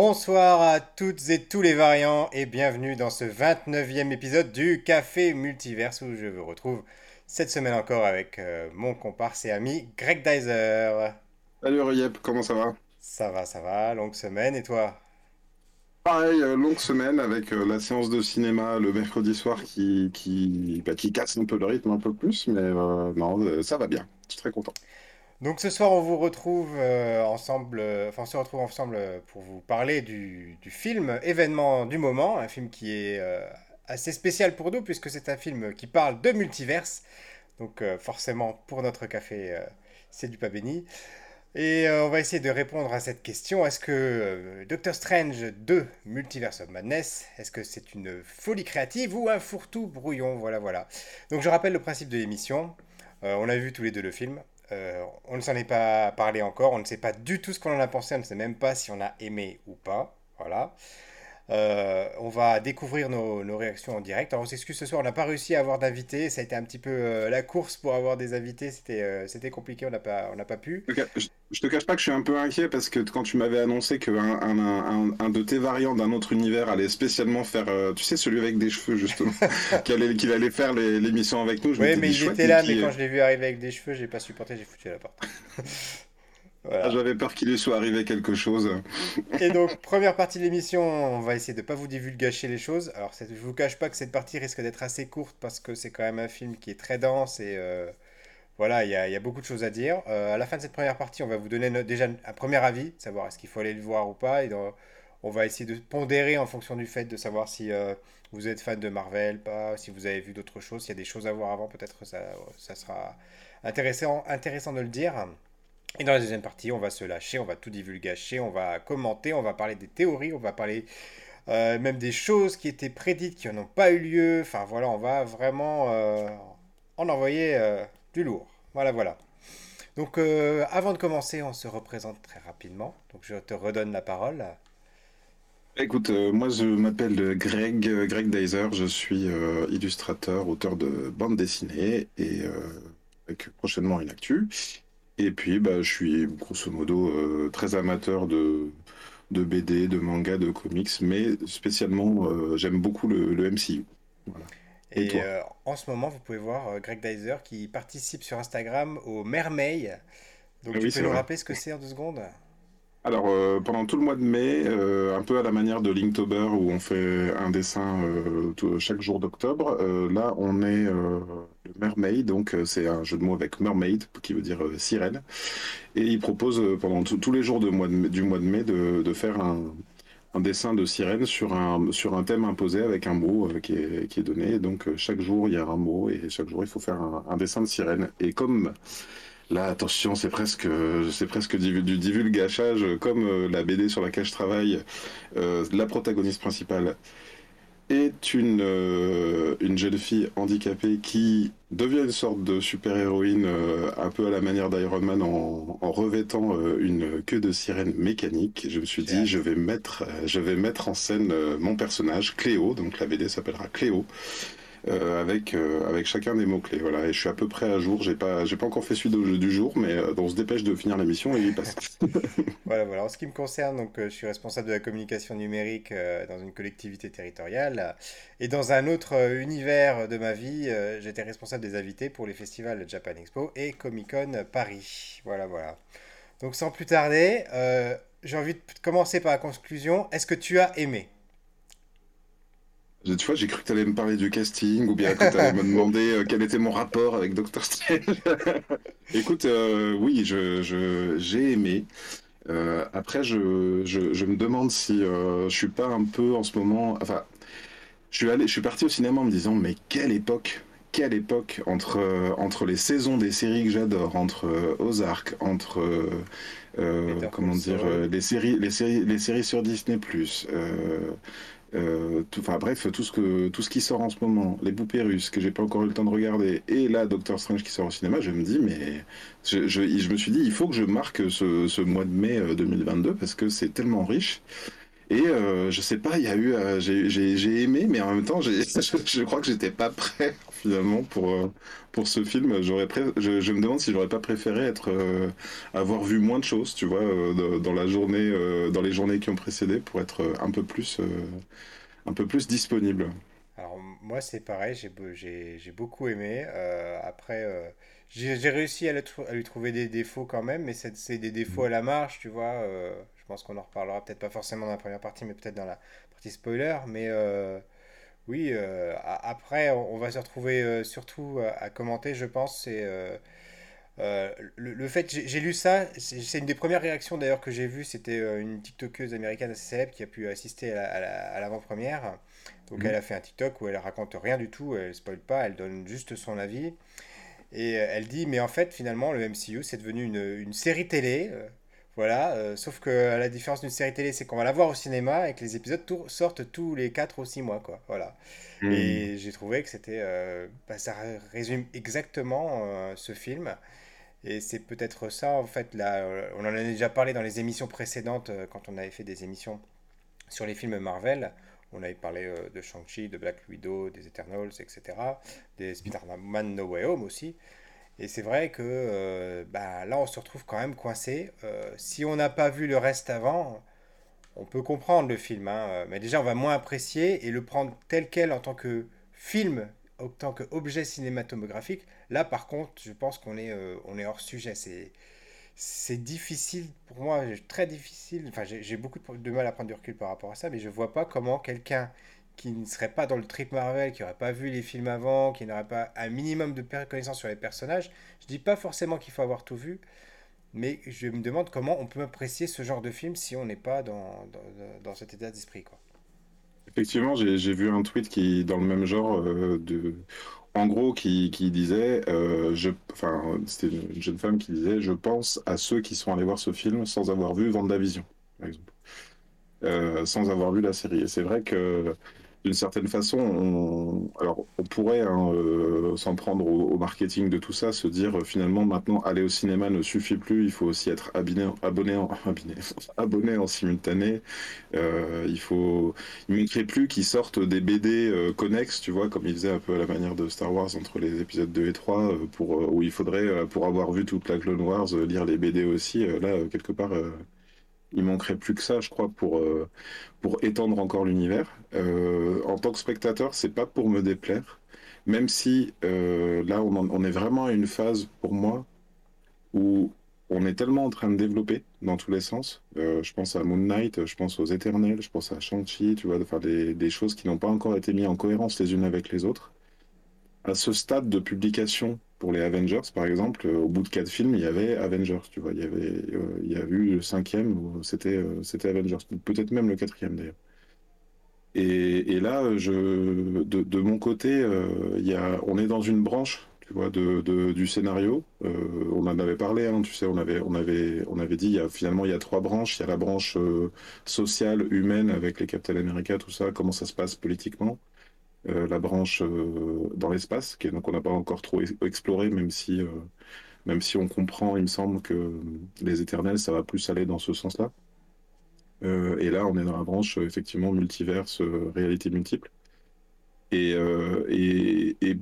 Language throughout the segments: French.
Bonsoir à toutes et tous les variants et bienvenue dans ce 29e épisode du Café Multiverse où je vous retrouve cette semaine encore avec euh, mon comparse et ami Greg Dyser. Salut Riep, comment ça va? Ça va, ça va, longue semaine et toi? Pareil, euh, longue semaine avec euh, la séance de cinéma le mercredi soir qui, qui, bah, qui casse un peu le rythme un peu plus, mais non, ça va bien, je suis très content. Donc ce soir, on vous retrouve euh, ensemble, euh, se retrouve ensemble euh, pour vous parler du, film événement du moment, un film qui est assez spécial pour nous puisque c'est un film qui parle de multiverse. Donc forcément, pour notre café, c'est du pas béni. Et on va essayer de répondre à cette question. Est-ce que Doctor Strange 2, Multiverse of Madness, est-ce que c'est une folie créative ou un fourre-tout brouillon? Voilà, voilà. Donc je rappelle le principe de l'émission. on a vu tous les deux le film. Euh, on ne s'en est pas parlé encore, on ne sait pas du tout ce qu'on en a pensé, on ne sait même pas si on a aimé ou pas. Voilà. Euh, on va découvrir nos, réactions en direct. Alors on s'excuse ce soir, on n'a pas réussi à avoir d'invités. Ça a été un petit peu euh, la course pour avoir des invités. C'était c'était compliqué, on n'a pas, on pas pu. Je, te cache pas que je suis un peu inquiet parce que quand tu m'avais annoncé qu'un un, un, de tes variants d'un autre univers allait spécialement faire, tu sais, celui avec des cheveux justement, qu'il allait, allait, faire l'émission avec nous. Je oui, mais il était là, mais quand je l'ai vu arriver avec des cheveux, j'ai pas supporté, j'ai foutu à la porte. Ah, j'avais peur qu'il lui soit arrivé quelque chose. Et donc, première partie de l'émission, on va essayer de ne pas vous divulgacher les choses. Alors, je vous cache pas que cette partie risque d'être assez courte parce que c'est quand même un film qui est très dense et euh, voilà, il y, a, beaucoup de choses à dire. Euh, à la fin de cette première partie, on va vous donner déjà un premier avis, savoir est-ce qu'il faut aller le voir ou pas. Et on va essayer de pondérer en fonction du fait de savoir si euh, vous êtes fan de Marvel, pas, si vous avez vu d'autres choses, s'il y a des choses à voir avant, peut-être ça, ça sera intéressant, intéressant de le dire. Et dans la deuxième partie, on va se lâcher, on va tout divulgacher, on va commenter, on va parler des théories, on va parler euh, même des choses qui étaient prédites, qui n'ont pas eu lieu. Enfin voilà, on va vraiment euh, en envoyer euh, du lourd. Voilà, voilà. Donc avant de commencer, on se représente très rapidement. Donc je te redonne la parole. Écoute, moi je m'appelle Greg, Greg Deiser, je suis illustrateur, auteur de bande dessinée et avec prochainement une actu. Et puis, bah, je suis grosso modo euh, très amateur de, de BD, de manga, de comics, mais spécialement, euh, j'aime beaucoup le, le MCU. Et, euh, en ce moment, vous pouvez voir Greg Dyser qui participe sur Instagram au Mermaid. Donc, ah tu peux nous rappeler ce que c'est en deux secondes? Alors, euh, pendant tout le mois de mai, euh, un peu à la manière de Linktober, où on fait un dessin euh, chaque jour d'octobre, là, on est Mermaid, donc c'est un jeu de mots avec Mermaid, qui veut dire sirène. Et il propose pendant tous les jours du mois de mai de, faire un, dessin de sirène sur un, sur un thème imposé avec un mot qui, est, donné. Donc, chaque jour, il y a un mot, et chaque jour, il faut faire un, un dessin de sirène. Et comme Là, attention, c'est presque, c'est presque du, du divulgachage, comme euh, la BD sur laquelle je travaille. Euh, la protagoniste principale est une, euh, une jeune fille handicapée qui devient une sorte de super-héroïne un peu à la manière d'Iron Man en, en revêtant une queue de sirène mécanique. Je me suis dit, je vais mettre, je vais mettre en scène mon personnage, Cléo, donc la BD s'appellera Cléo, euh, avec, euh, avec chacun des mots-clés. Voilà, et je suis à peu près à jour. J'ai pas, j'ai pas encore fait celui du, du jour, mais euh, on se dépêche de finir l'émission et il passe. voilà, voilà. En ce qui me concerne, donc, je suis responsable de la communication numérique dans une collectivité territoriale. Et dans un autre univers de ma vie, j'étais responsable des invités pour les festivals Japan Expo et Comic Con Paris. Voilà, voilà. Donc sans plus tarder, j'ai envie de commencer par la conclusion. Est-ce que tu as aimé? Tu vois, j'ai cru que tu allais me parler du casting ou bien que tu allais me demander euh, quel était mon rapport avec Doctor Strange. Écoute, euh, oui, j'ai je, j'ai aimé. Euh, après, je, je, je, me demande si je suis pas un peu en ce moment. Enfin, je suis, allé, je suis parti au cinéma en me disant, mais quelle époque quelle époque entre, entre les saisons des séries que j'adore, entre Ozark, entre comment dire les séries, les séries, les séries sur Disney euh, enfin bref, tout ce, que, tout ce qui sort en ce moment, les poupées russes que j'ai pas encore eu le temps de regarder, et là Doctor Strange qui sort au cinéma, je me dis, mais je, me suis dit, il faut que je marque ce, ce mois de mai 2022 euh, parce que c'est tellement riche. Et euh, je sais pas, il y a eu, euh, j'ai aimé, mais en même temps, je, je crois que j'étais pas prêt finalement pour euh, pour ce film. J'aurais je, me demande si j'aurais pas préféré être euh, avoir vu moins de choses, tu vois, euh, dans la journée, dans les journées qui ont précédé, pour être un peu plus, un peu plus disponible. Alors moi c'est pareil, j'ai j'ai j'ai beaucoup aimé. Après j'ai réussi à, le à lui trouver des défauts quand même, mais c'est des défauts à la marge, tu vois. je pense qu'on en reparlera peut-être pas forcément dans la première partie, mais peut-être dans la partie spoiler. Mais oui, euh, après on, va se retrouver euh, surtout à, à commenter, je pense. C'est euh, euh, le, le fait, j'ai lu ça, c'est une des premières réactions d'ailleurs que j'ai vues, c'était euh, une TikTokeuse américaine assez célèbre qui a pu assister à la- à la- à l'avant-première. Donc elle Mhm. a fait un TikTok où elle raconte rien du tout, elle spoil pas, elle donne juste son avis. Et euh, elle dit, mais en fait finalement le MCU c'est devenu une, une série télé. Voilà, euh, sauf que la différence d'une série télé c'est qu'on va la voir au cinéma et que les épisodes sortent tous les 4 ou 6 mois, quoi. Voilà. Mhm. Et j'ai trouvé que c'était, euh, bah, ça résume exactement euh, ce film. Et c'est peut-être ça, en fait, là, on en a déjà parlé dans les émissions précédentes, quand on avait fait des émissions sur les films Marvel. On avait parlé de Shang-Chi, de Black Widow, des Eternals, etc. Des Spider-Man No Way Home aussi. Et c'est vrai que euh, bah, là, on se retrouve quand même coincé. Euh, si on n'a pas vu le reste avant, on peut comprendre le film, hein, mais déjà, on va moins apprécier et le prendre tel quel en tant que film, en tant qu'objet cinématographique. Là, par contre, je pense qu'on est, euh, hors sujet. C'est, c'est difficile pour moi, très difficile. Enfin, j'ai beaucoup de mal à prendre du recul par rapport à ça, mais je vois pas comment quelqu'un qui ne serait pas dans le trip Marvel, qui n'aurait pas vu les films avant, qui n'aurait pas un minimum de connaissances sur les personnages, je dis pas forcément qu'il faut avoir tout vu, mais je me demande comment on peut apprécier ce genre de film si on n'est pas dans, dans, dans cet état d'esprit. Effectivement, j'ai vu un tweet qui, dans le même genre, euh, de, en gros, qui, qui disait, euh, je, enfin, c'était une jeune femme qui disait, je pense à ceux qui sont allés voir ce film sans avoir vu WandaVision, par exemple, euh, sans avoir lu la série. Et c'est vrai que, d'une certaine façon, on, alors, on pourrait, hein, euh, s'en prendre au, marketing de tout ça, se dire, euh, finalement, maintenant, aller au cinéma ne suffit plus, il faut aussi être abonné, abonné en, abonné, abonné en simultané. Euh, il faut, il plus qu'ils sortent des BD euh, connexes, tu vois, comme ils faisaient un peu à la manière de Star Wars entre les épisodes 2 et 3, euh, pour, où il faudrait, pour avoir vu toute la Clone Wars, lire les BD aussi. Là, quelque part, il manquerait plus que ça, je crois, pour, euh, pour étendre encore l'univers. Euh, en tant que spectateur, c'est pas pour me déplaire, même si euh, là, on, est vraiment à une phase, pour moi, où on est tellement en train de développer dans tous les sens. Je pense à Moon Knight, je pense aux Éternels, je pense à Shang-Chi, tu vois, faire des, des choses qui n'ont pas encore été mises en cohérence les unes avec les autres. À ce stade de publication pour les Avengers, par exemple, euh, au bout de quatre films, il y avait Avengers, tu vois, il y avait, euh, il y a eu le cinquième où c'était euh, c'était Avengers, peut-être même le quatrième d'ailleurs. Et, là, je, de, mon côté, y a, on est dans une branche, tu vois, de, du scénario. On en avait parlé, hein, tu sais, on avait, on avait, on avait dit, finalement, il y a trois branches. Il y a la branche sociale, humaine, avec les Captain America, tout ça, comment ça se passe politiquement. Euh, la branche euh, dans l'espace, qui donc on n'a pas encore trop ex- exploré, même si, euh, même si on comprend, il me semble, que les Éternels, ça va plus aller dans ce sens-là. Et là, on est dans la branche, effectivement, multiverse, réalité multiple. Et, et, et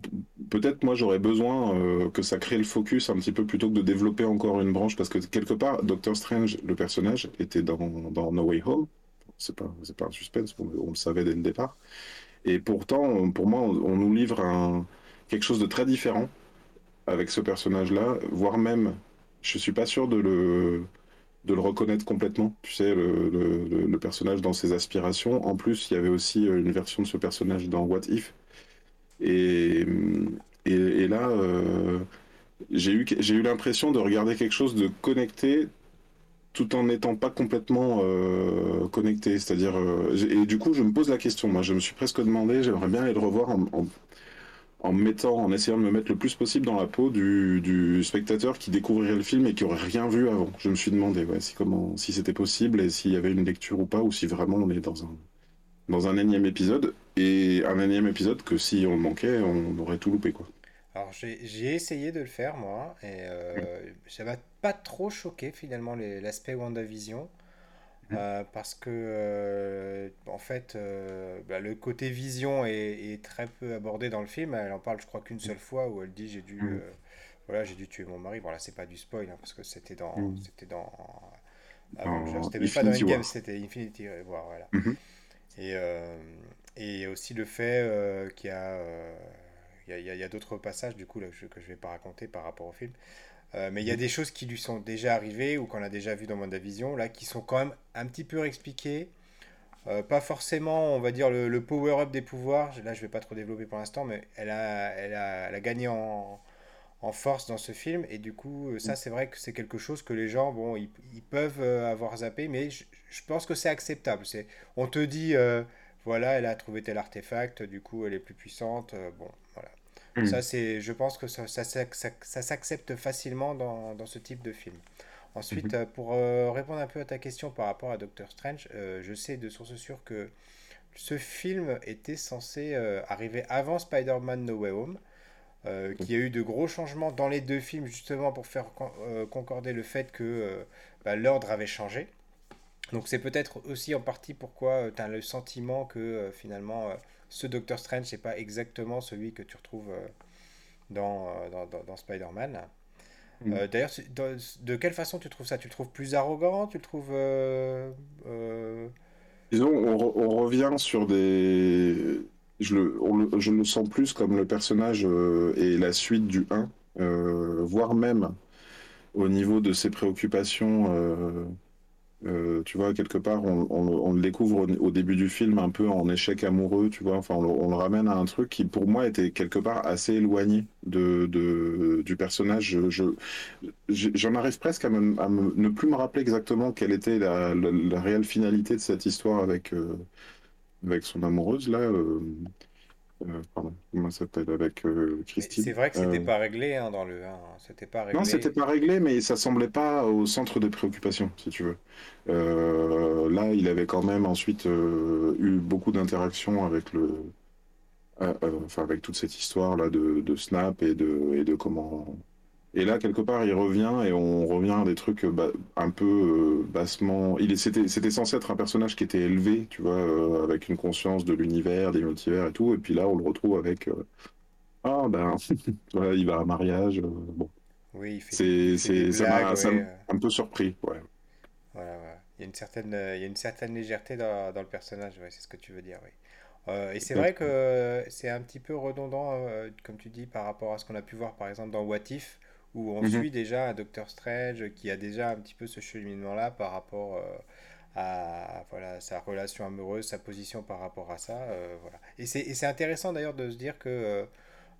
peut-être moi j'aurais besoin que ça crée le focus un petit peu plutôt que de développer encore une branche parce que quelque part Doctor Strange, le personnage, était dans, dans No Way Home. C'est pas, pas un suspense, on le savait dès le départ. Et pourtant, pour moi, on, nous livre quelque chose de très différent avec ce personnage-là, voire même, je suis pas sûr de le, reconnaître complètement. Tu sais, le, personnage dans ses aspirations. En plus, il y avait aussi euh, une version de ce personnage dans What If. Et, là, euh, j'ai eu, j'ai eu l'impression de regarder quelque chose de connecté tout en n'étant pas complètement euh, connecté. C'est-à-dire, euh, et du coup, je me pose la question. Moi, je me suis presque demandé, j'aimerais bien aller le revoir en, en, en me mettant, en essayant de me mettre le plus possible dans la peau du, spectateur qui découvrirait le film et qui aurait rien vu avant. Je me suis demandé, ouais, si comment, si c'était possible et s'il y avait une lecture ou pas, ou si vraiment on est dans un, dans un énième épisode et un énième épisode que si on manquait, on aurait tout loupé, quoi. Alors j'ai essayé de le faire moi et euh, ça m'a pas trop choqué finalement l'aspect WandaVision. euh, parce que euh, en fait euh, bah, le côté vision est, est très peu abordé dans le film. Elle en parle, je crois, qu'une seule fois où elle dit j'ai dû Mm. euh, voilà j'ai dû tuer mon mari. Voilà, c'est pas du spoil hein, parce que c'était dans Mm. c'était dans C'était pas dans Infinity Endgame, c'était Infinity War. Voilà. Et et aussi le fait qu'il y a il y a, d'autres passages du coup là, que je, que je vais pas raconter par rapport au film. Euh, mais il y a des choses qui lui sont déjà arrivées ou qu'on a déjà vu dans WandaVision, là, qui sont quand même un petit peu expliquées. Euh, pas forcément, on va dire, le, le power-up des pouvoirs. Là, je vais pas trop développer pour l'instant, mais elle a, elle a, elle a gagné en, en force dans ce film. Et du coup, euh, ça, c'est vrai que c'est quelque chose que les gens, bon, ils, ils peuvent avoir zappé, mais je, je pense que c'est acceptable. On te dit, euh, voilà, elle a trouvé tel artefact, du coup, elle est plus puissante. bon, voilà. Ça, Mm. c'est, je pense que ça, ça, ça- ça s'accepte facilement dans, dans ce type de film. Ensuite, Mhm. euh, pour euh, répondre un peu à ta question par rapport à Doctor Strange, euh, je sais de source sûre que ce film était censé euh, arriver avant Spider-Man No Way Home, qu'il y a eu de gros changements dans les deux films justement pour faire con- concorder le fait que bah, l'ordre avait changé. Donc c'est peut-être aussi en partie pourquoi tu as le sentiment que finalement ce Doctor Strange n'est pas exactement celui que tu retrouves euh, dans, euh, dans, dans- dans Spider-Man. Mm. Euh, d'ailleurs, de quelle façon tu trouves ça? Tu le trouves plus arrogant? Tu le trouves... euh, euh, Disons, on, re- on revient sur des. Je le, on le- je le sens plus comme le personnage et la suite du 1, euh, voire même au niveau de ses préoccupations. Euh, tu vois, quelque part, on, on le découvre au, début du film un peu en échec amoureux, tu vois. Enfin, on, le ramène à un truc qui, pour moi, était quelque part assez éloigné de, de- du personnage. Je, j'en arrive presque à, ne plus me rappeler exactement quelle était la, la- la réelle finalité de cette histoire avec, euh, avec son amoureuse, là. euh, euh, pardon, comment ça s'appelle? Avec euh, Mais c'est Christine. vrai que c'était Euh, pas réglé hein, dans le 1. hein. C'était pas non, c'était réglé. pas réglé, mais ça semblait pas au centre des préoccupations, si tu veux. Euh, là, il avait quand même ensuite eu beaucoup d'interactions avec le, enfin avec toute cette histoire là de, de Snap et de et de comment. Et là, quelque part, il revient et on revient à des trucs euh, ba- un peu euh, bassement. Il c'était c'était censé être un personnage qui était élevé, tu vois, euh, avec une conscience de l'univers, des multivers et tout. Et puis là, on le retrouve avec euh, ah ben voilà, il va à un mariage. bon. Oui, il fait C'est, c'est, ouais. m'a un peu surpris, ouais. voilà, voilà. Il y a une certaine, il y a une certaine légèreté dans, dans le personnage, ouais, c'est ce que tu veux dire, oui. Euh, et c'est vrai que c'est un petit peu redondant, euh, comme tu dis, par rapport à ce qu'on a pu voir par exemple dans What If, où on Mhm. suit déjà un Doctor Strange qui a déjà un petit peu ce cheminement-là par rapport euh, à voilà, sa relation amoureuse, sa position par rapport à ça. euh, voilà. Et c'est intéressant d'ailleurs de se dire que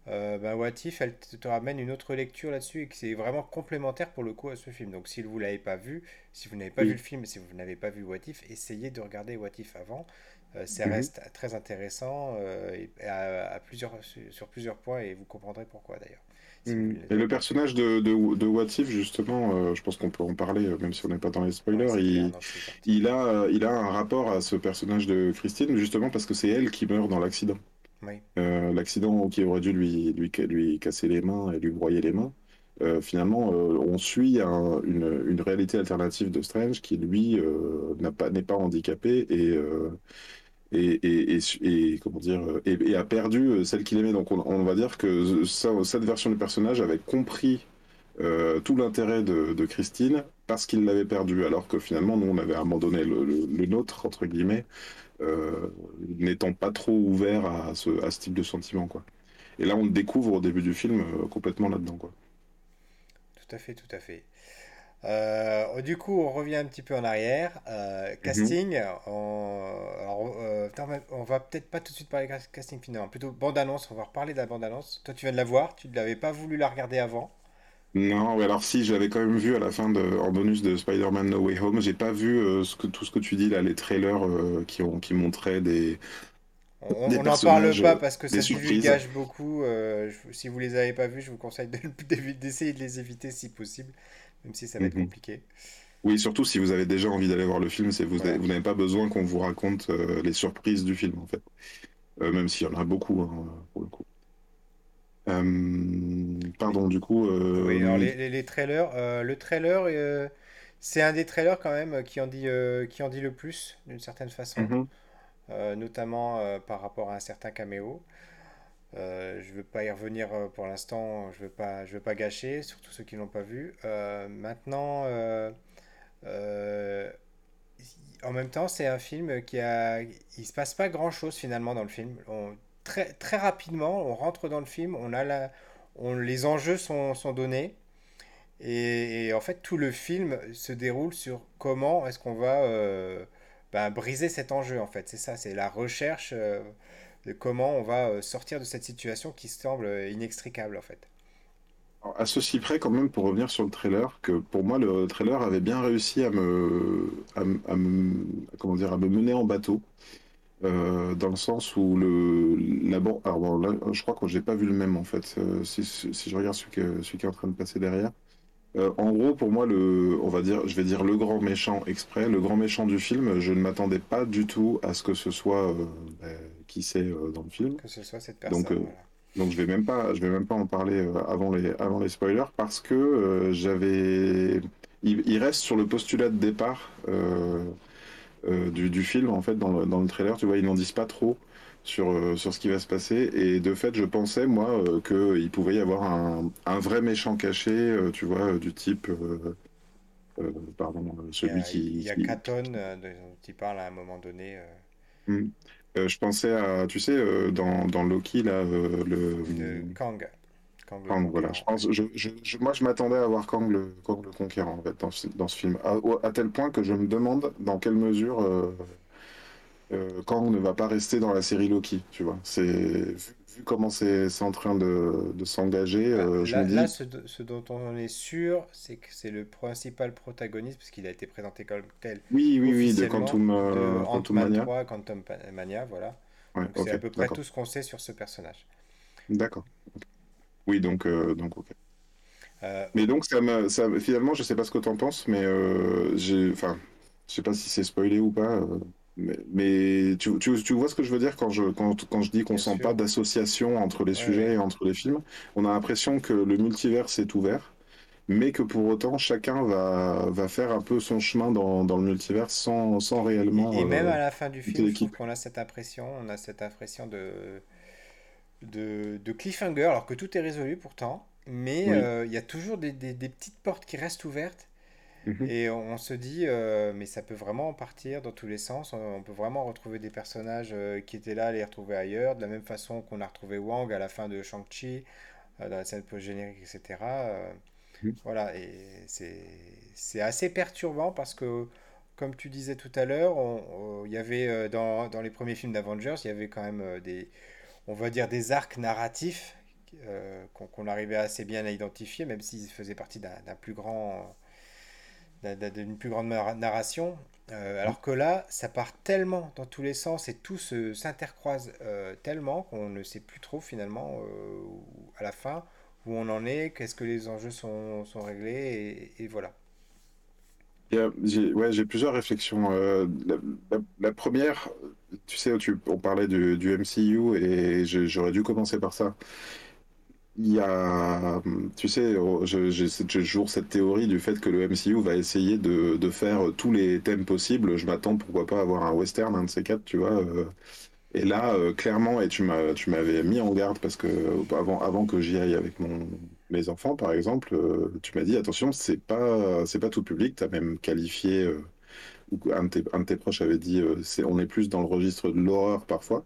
euh, ben, What If, elle te ramène une autre lecture là-dessus et que c'est vraiment complémentaire pour le coup à ce film. Donc si vous l'avez pas vu, si vous n'avez pas vu le film si vous n'avez pas vu What If, essayez de regarder What If avant. Euh, ça Mhm. reste très intéressant euh, et à, à plusieurs, sur plusieurs points et vous comprendrez pourquoi d'ailleurs. Mm. Et le personnage de, de, de What If, justement, euh, je pense qu'on peut en parler, euh, même si on n'est pas dans les spoilers, il, il a, euh, il a un rapport à ce personnage de Christine, justement parce que c'est elle qui meurt dans l'accident. Oui, Euh, l'accident qui aurait dû lui, lui, lui casser les mains et lui broyer les mains. Euh, finalement, euh, on suit un- une, une réalité alternative de Strange qui, lui, euh, n'a pas, n'est pas handicapé et, euh, et, comment dire, euh, a perdu euh, celle qu'il aimait. Donc on, va dire que cette version du personnage avait compris euh, tout l'intérêt de, Christine parce qu'il l'avait perdue, alors que finalement, nous, on avait abandonné le, le- nôtre, entre guillemets, n'étant pas trop ouvert à ce, type de sentiment, quoi. Et là, on le découvre au début du film complètement là-dedans, quoi. tout à fait, tout à fait. Euh, du coup, on revient un petit peu en arrière. Euh, Mhm. casting, on, alors, euh, on va peut-être pas tout de suite parler casting finalement, plutôt bande-annonce. On va reparler de la bande-annonce. Toi, tu viens de la voir, tu ne l'avais pas voulu la regarder avant. Non, alors si, je l'avais quand même vu à la fin de, en bonus de Spider-Man No Way Home. J'ai pas vu ce que, tout ce que tu dis là, les trailers qui ont, qui montraient des, On n'en parle pas parce que ça surprises. divulgage beaucoup. euh, je- si vous les avez pas vus, je vous conseille de- d'essayer de les éviter si possible, même si ça va être Mhm. compliqué. Oui, surtout si vous avez déjà envie d'aller voir le film, c'est vous, Voilà. vous n'avez pas besoin qu'on vous raconte euh, les surprises du film, en fait. Euh, même s'il y en a beaucoup, hein, pour le coup. Euh, pardon, du coup, oui, alors les, les- les trailers, le trailer, c'est un des trailers quand même qui en dit, qui en dit le plus, d'une certaine façon, Mhm. notamment par rapport à un certain caméo. Euh, je ne veux pas y revenir euh, pour l'instant, je ne veux pas, veux pas gâcher, surtout ceux qui ne l'ont pas vu. Euh, maintenant, en même temps, c'est un film qui a, il se passe pas grand-chose finalement dans le film. Très, très rapidement, on rentre dans le film, on a la, on, les enjeux sont, sont donnés. Et, et en fait, tout le film se déroule sur comment est-ce qu'on va ben, briser cet enjeu, en fait. C'est ça, c'est la recherche comment on va euh, sortir de cette situation qui semble inextricable, en fait. À ceci près, quand même, pour revenir sur le trailer, que pour moi, le trailer avait bien réussi à me, comment dire, à me mener en bateau, euh, dans le sens où le, la je crois que j'ai pas vu le même en fait. Euh, si, si si je regarde celui, que- celui qui est en train de passer derrière. Euh, en gros, pour moi, le, on va dire, je vais dire le grand méchant exprès, le grand méchant du film, je ne m'attendais pas du tout à ce que ce soit euh, ben, qui c'est euh, dans le film. Que ce soit cette Donc, personne, voilà. donc je vais même pas, je vais même pas en parler avant les, avant les spoilers parce que j'avais, il, il reste sur le postulat de départ du, du film en fait dans le, dans le trailer. Tu vois, ils n'en disent pas trop sur, euh, sur ce qui va se passer et de fait, je pensais moi euh, que il pouvait y avoir un, un vrai méchant caché, euh, tu vois, du type, euh, pardon, Il y celui a, il qui, y a qui- Katon euh, dont il parle à un moment donné, euh, Hmm. Je pensais à, tu sais, dans, dans Loki là, euh, le de Kang. Kang le voilà. Je Conquérant. pense, je, je- je- moi, je m'attendais à voir Kang le, Kang le Conquérant en fait, dans, ce dans ce film. À tel point que je me demande dans quelle mesure euh, euh, Kang ne va pas rester dans la série Loki, tu vois. C'est, vu, vu comment c'est en train de, de s'engager, euh, je me là, ce, do- ce dont on est sûr, c'est que c'est le principal protagoniste, parce qu'il a été présenté comme tel oui, oui, oui, de Quantum, de euh, Quantum Ant-Man Mania. 3, Quantum Mania, voilà. Ouais, c'est à peu près d'accord. tout ce qu'on sait sur ce personnage. D'accord. Oui, donc, donc, ok. Euh, Mais donc, ça ça, finalement, je sais pas ce que t'en penses, mais euh, j'ai, enfin, je sais pas si c'est spoilé ou pas, euh, mais, mais tu, tu, tu vois ce que je veux dire quand je, quand, quand je dis qu'on bien sent pas d'association entre les Ouais, sujets et entre les films. On a l'impression que le multivers est ouvert, mais que pour autant, chacun va, va faire un peu son chemin dans, dans le multivers sans, sans réellement Et, et même euh, à la fin du film, je trouve l'équipe. qu'on a cette impression, on a cette impression de, de, de cliffhanger, alors que tout est résolu pourtant, mais Oui. euh, il y a toujours des, des- des petites portes qui restent ouvertes, Mhm. et on se dit, euh, mais ça peut vraiment partir dans tous les sens, on, peut vraiment retrouver des personnages euh, qui étaient là, les retrouver ailleurs, de la même façon qu'on a retrouvé Wang à la fin de Shang-Chi, euh, dans la scène post-générique, etc. Mhm. voilà, et c'est assez perturbant parce que, comme tu disais tout à l'heure, il y avait dans, dans les premiers films d'Avengers, il y avait quand même des, on va dire des arcs narratifs qu'on arrivait assez bien à identifier, même s'ils faisaient partie d'un plus grand, d'une plus grande nar- narration. Euh, alors que là, ça part tellement dans tous les sens et tout se- s'intercroise euh, tellement qu'on ne sait plus trop finalement euh, à la fin où on en est, qu'est-ce que les enjeux sont, sont réglés et, voilà. J'ai ouais, plusieurs réflexions. La, première, tu sais, on parlait du, MCU et j'aurais dû commencer par ça. Il y a, tu sais, je- j'ai j'ai toujours cette théorie du fait que le MCU va essayer de, faire tous les thèmes possibles. Je m'attends, pourquoi pas, avoir un western, un de ces quatre, tu vois. euh. Et là, euh, clairement, et tu m'avais mis en garde parce que euh, avant, avant que j'y aille avec mon, mes enfants, par exemple, tu m'as dit, attention, c'est pas, pas tout public. Tu as même qualifié, ou un de tes, un de tes proches avait dit, c'est, on est plus dans le registre de l'horreur parfois.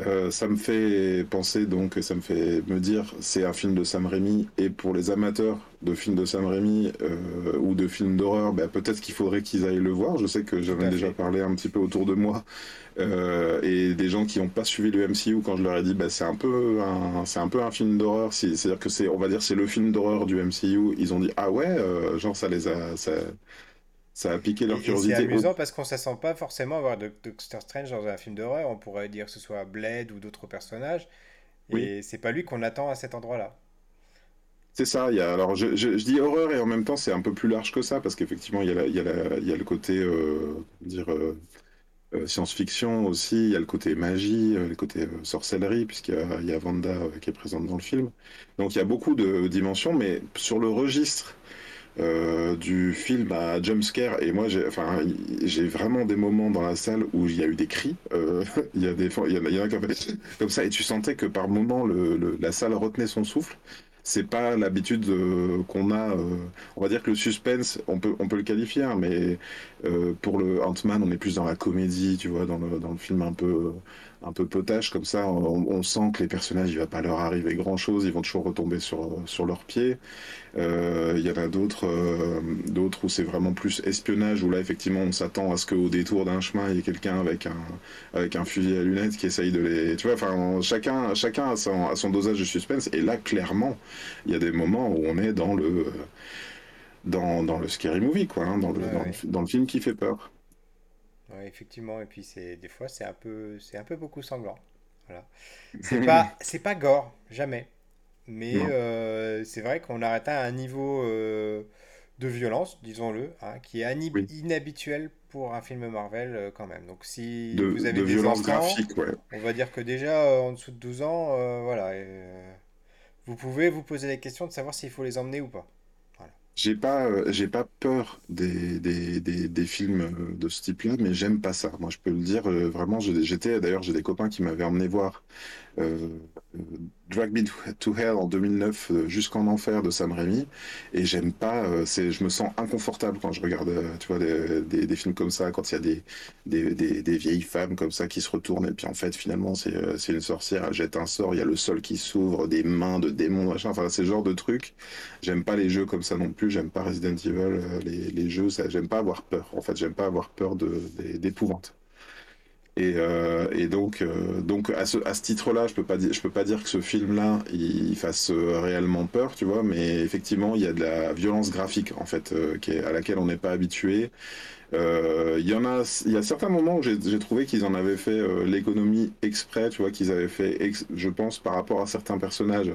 Euh, ça me fait penser donc, ça me fait me dire, c'est un film de Sam Raimi, et pour les amateurs de films de Sam Raimi euh, ou de films d'horreur, bah, peut-être qu'il faudrait qu'ils aillent le voir. Je sais que j'en ai déjà fait. parlé un petit peu autour de moi, euh, et des gens qui n'ont pas suivi le MCU quand je leur ai dit, bah, c'est un peu un, c'est un peu un film d'horreur. C'est- C'est-à-dire que c'est, on va dire, c'est le film d'horreur du MCU. Ils ont dit, ah ouais, euh, genre ça les a, ça, ça a piqué leur Et, c'est curiosité. Oh, amusant parce qu'on ne sent pas forcément voir Doc- Doctor Strange dans un film d'horreur. On pourrait dire que ce soit Blade ou d'autres personnages. oui. Et c'est pas lui qu'on attend à cet endroit-là. C'est ça, il y a, alors je, je- je dis horreur et en même temps c'est un peu plus large que ça parce qu'effectivement il y a, y y le côté euh, dire euh, euh, science-fiction aussi, il y a le côté magie, le côté euh, sorcellerie puisqu'il y a, il y a Wanda qui est présente dans le film. Donc il y a beaucoup de dimensions mais sur le registre du film à jumpscare et moi j'ai vraiment des moments dans la salle où il y a eu des cris il y a des il y en a, il y en a comme ça et tu sentais que par moment le, la salle retenait son souffle c'est pas l'habitude euh, qu'on a. Euh, on va dire que le suspense, on peut, on peut le qualifier, hein, mais euh, pour le Ant-Man, on est plus dans la comédie, tu vois, dans le, dans le film un peu, un peu potage comme ça. On, sent que les personnages, il va pas leur arriver grand chose, ils vont toujours retomber sur, sur leurs pieds. Euh, il y en a d'autres, euh, d'autres où c'est vraiment plus espionnage, où là effectivement on s'attend à ce qu'au détour d'un chemin il y ait quelqu'un avec un, avec un fusil à lunettes qui essaye de les, tu vois, enfin chacun, chacun a son, a son dosage de suspense. Et là clairement, il y a des moments où on est dans le dans, dans le scary movie, quoi, hein, dans, le, dans, le, film qui fait peur. Ouais, effectivement, et puis c'est des fois c'est un peu c'est un peu beaucoup sanglant. Voilà. C'est pas c'est pas gore, jamais. Mais euh, c'est vrai qu'on arrête à un niveau euh, de violence, disons-le, hein, qui est inhabituel pour un film Marvel euh, quand même. Donc si vous avez des enfants, on va dire que déjà en dessous de 12 ans, voilà, vous pouvez vous poser la question de savoir s'il faut les emmener ou pas. J'ai pas, j'ai pas peur des, des, des, des films de ce type-là, mais j'aime pas ça. Moi, je peux le dire, vraiment, j'étais, d'ailleurs, j'ai des copains qui m'avaient emmené voir Drag Me to Hell en 2009 euh, jusqu'en enfer de Sam Raimi. Et j'aime pas euh, c'est je me sens inconfortable quand je regarde tu vois des, films comme ça quand il y a des, des, vieilles femmes comme ça qui se retournent. Et puis en fait finalement c'est une sorcière. Elle jette un sort il y a le sol qui s'ouvre des mains de démons enfin c'est ce genre de truc j'aime pas les jeux comme ça non plus. J'aime pas Resident Evil les, les jeux j'aime pas avoir peur. En fait j'aime pas avoir peur de d'épouvante et, euh, et, donc, euh, donc à ce, à ce titre-là, je peux pas dire, je peux pas dire que ce film-là il fasse euh, réellement peur, tu vois, mais effectivement, il y a de la violence graphique en fait, euh, qui est, à laquelle on n'est pas habitué. Euh, il y en a, il y a certains moments où j'ai trouvé qu'ils en avaient fait l'économie exprès, tu vois, qu'ils avaient fait, je pense, par rapport à certains personnages,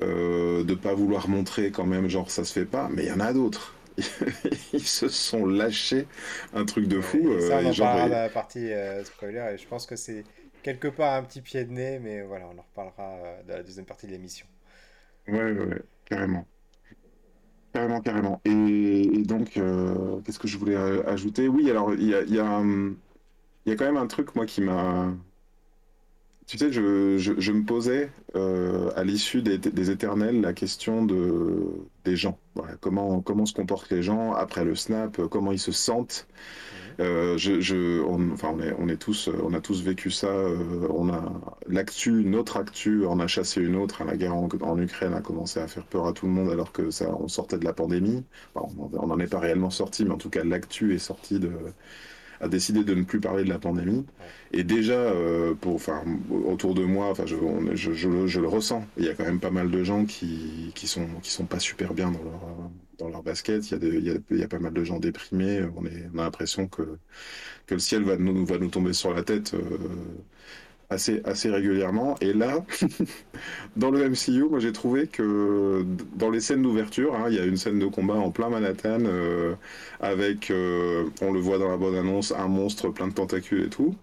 de pas vouloir montrer quand même, genre ça se fait pas, mais il y en a d'autres. ils se sont lâchés un truc de fou. ça, on euh, en parlera dans la partie euh, spoiler et je pense que c'est quelque part un petit pied de nez, mais voilà, on en reparlera euh, dans la deuxième partie de l'émission. Ouais, ouais, carrément. Carrément, carrément. Et, donc, qu'est-ce que je voulais ajouter? Oui, alors, il y a, y, a, hum, y a quand même un truc, moi, qui m'a tu sais, je, je, je me posais euh, à l'issue des, des, éternels la question de, des gens. Voilà, comment, comment se comportent les gens après le snap, comment ils se sentent? Euh, je, je, on, enfin, on, est, on, est tous, on a tous vécu ça. Euh, on a l'actu, notre actu en a chassé une autre. La guerre en, en, Ukraine a commencé à faire peur à tout le monde alors que ça, on sortait de la pandémie. Enfin, on n'en est pas réellement sorti, mais en tout cas, l'actu est sorti de a décidé de ne plus parler de la pandémie. Et déjà, euh, pour, enfin, autour de moi, enfin, je, je, je, je, le ressens. Il y a quand même pas mal de gens qui, qui sont qui sont pas super bien dans leur dans leur basket. Il y a, il y a, il y a pas mal de gens déprimés. On, est, on a l'impression que que le ciel va nous va nous tomber sur la tête. Euh, assez, assez régulièrement. Et là, dans le MCU, moi j'ai trouvé que dans les scènes d'ouverture, hein, il y a une scène de combat en plein Manhattan euh, avec, euh, on le voit dans la bonne annonce, un monstre plein de tentacules et tout.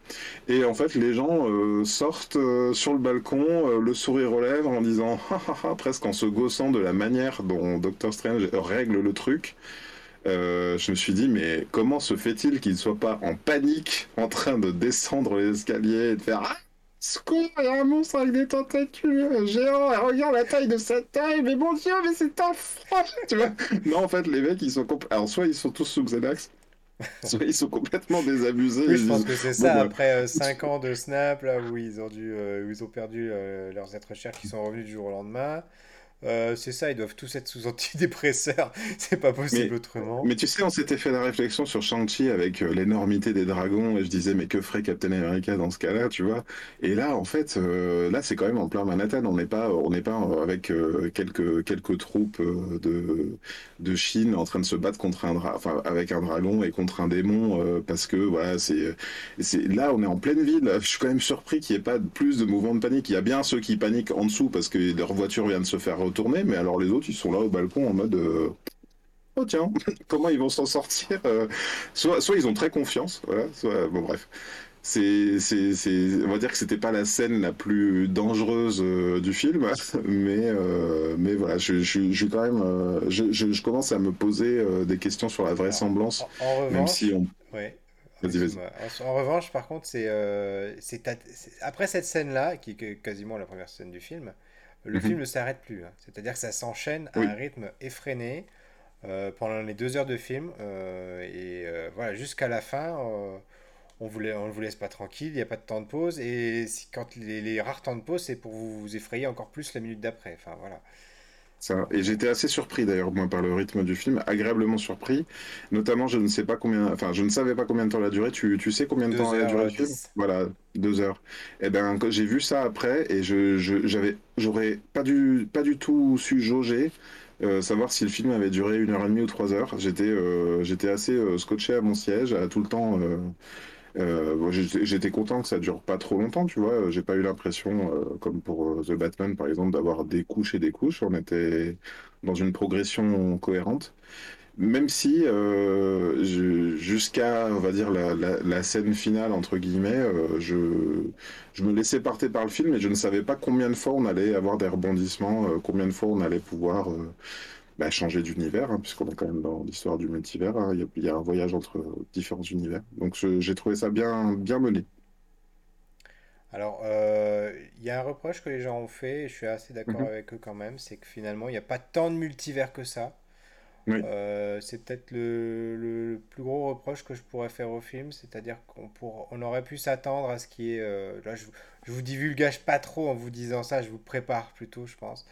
Et en fait, les gens euh, sortent euh, sur le balcon, euh, le sourire aux lèvres en disant, presque en se gaussant de la manière dont Doctor Strange règle le truc. Euh, je me suis dit, mais comment se fait-il qu'il ne soit pas en panique en train de descendre les escaliers et de faire ah Secours, il y a un monstre avec des tentacules géants, regarde la taille de cette taille, mais mon dieu, mais c'est un froid Tu vois Non, en fait, les mecs, ils sont Alors, soit ils sont tous sous Xanax, soit ils sont complètement désabusés. Oui, je pense que c'est ça, bah, après 5 euh, ans de Snap, là, où ils ont, dû, euh, où ils ont perdu euh, leurs êtres chers qui sont revenus du jour au lendemain. Euh, c'est ça, ils doivent tous être sous antidépresseurs. c'est pas possible autrement. Mais tu sais, on s'était fait la réflexion sur Shang-Chi avec euh, l'énormité des dragons et je disais, mais que ferait Captain America dans ce cas-là, tu vois? Et là, en fait, euh, là, c'est quand même en plein Manhattan. On n'est pas, on n'est pas avec quelques quelques troupes de de Chine en train de se battre contre un dra enfin avec un dragon et contre un démon parce que voilà, c'est c'est là, on est en pleine ville. Je suis quand même surpris qu'il n'y ait pas plus de mouvements de panique. Il y a bien ceux qui paniquent en dessous parce que leur voiture vient de se faire tourner, mais alors les autres, ils sont là au balcon en mode euh, Oh tiens, comment ils vont s'en sortir euh, soit, soit ils ont très confiance, voilà, soit, bon bref. c'est, c'est, c'est, on va dire que c'était pas la scène la plus dangereuse euh, du film, mais, euh, mais voilà, je, je, je, quand même, euh, je, je, commence à me poser des questions sur la vraisemblance, En, en même revanche, si on. ouais, Vas-y, vas-y. excuse-moi. En, en revanche, par contre, c'est c'est après cette scène-là, qui est quasiment la première scène du film, le film Mhm. ne s'arrête plus. hein. C'est-à-dire que ça s'enchaîne à un rythme effréné euh, pendant les deux heures de film. euh, et euh, voilà, jusqu'à la fin, on voulait, on ne vous laisse pas tranquille, il n'y a pas de temps de pause. Et quand les, les rares temps de pause, c'est pour vous, vous effrayer encore plus la minute d'après. Enfin, voilà. Ça. Et j'étais assez surpris d'ailleurs, moi, par le rythme du film, agréablement surpris. Notamment, je ne sais pas combien, enfin, je ne savais pas combien de temps a duré. Tu, tu sais combien de temps Deux a heures duré euh, le film? dix. Voilà, deux heures. Et ben, quand j'ai vu ça après, et je, je, j'avais, j'aurais pas du, pas du tout su jauger, euh, savoir si le film avait duré une heure et demie ou trois heures. J'étais, euh, j'étais assez euh, scotché à mon siège, à tout le temps. Euh, j'étais content que ça dure pas trop longtemps, tu vois. J'ai pas eu l'impression, euh, comme pour euh, The Batman par exemple, d'avoir des couches et des couches. On était dans une progression cohérente. Même si, euh, jusqu'à, on va dire, la, la- la scène finale, entre guillemets, euh, je, je me laissais porter par le film et je ne savais pas combien de fois on allait avoir des rebondissements, euh, combien de fois on allait pouvoir bah, changer d'univers, hein, puisqu'on est quand même dans l'histoire du multivers. hein. Il y a, il y a un voyage entre différents univers. Donc j'ai trouvé ça bien, bien mené. Alors, euh, il y a un reproche que les gens ont fait, et je suis assez d'accord Mhm. avec eux quand même, c'est que finalement, il n'y a pas tant de multivers que ça. Oui. Euh, c'est peut-être le, le- le plus gros reproche que je pourrais faire au film, c'est-à-dire qu'on on aurait pu s'attendre à ce qui est... euh, là, je, je vous divulgage pas trop en vous disant ça, je vous prépare plutôt, je pense.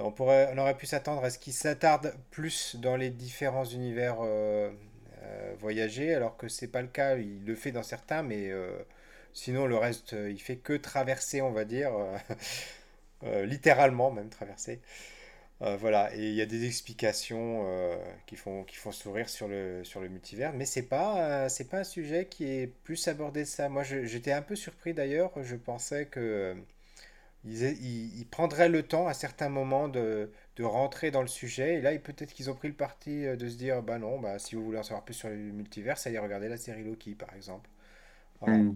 Euh, On aurait pu s'attendre à ce qu'il s'attarde plus dans les différents univers euh, euh, voyagés, alors que c'est pas le cas. Il le fait dans certains, mais sinon le reste, il fait que traverser, on va dire, littéralement même traverser. Voilà, et il y a des explications qui font, sourire sur le, multivers, mais c'est pas, pas un sujet qui est plus abordé ça. Moi, j'étais un peu surpris d'ailleurs, je pensais que ils, ils- prendraient le temps à certains moments de, de rentrer dans le sujet, et là, peut-être qu'ils ont pris le parti euh, de se dire, bah non, bah si vous voulez en savoir plus sur le multivers, allez regarder la série Loki, par exemple. Hmm.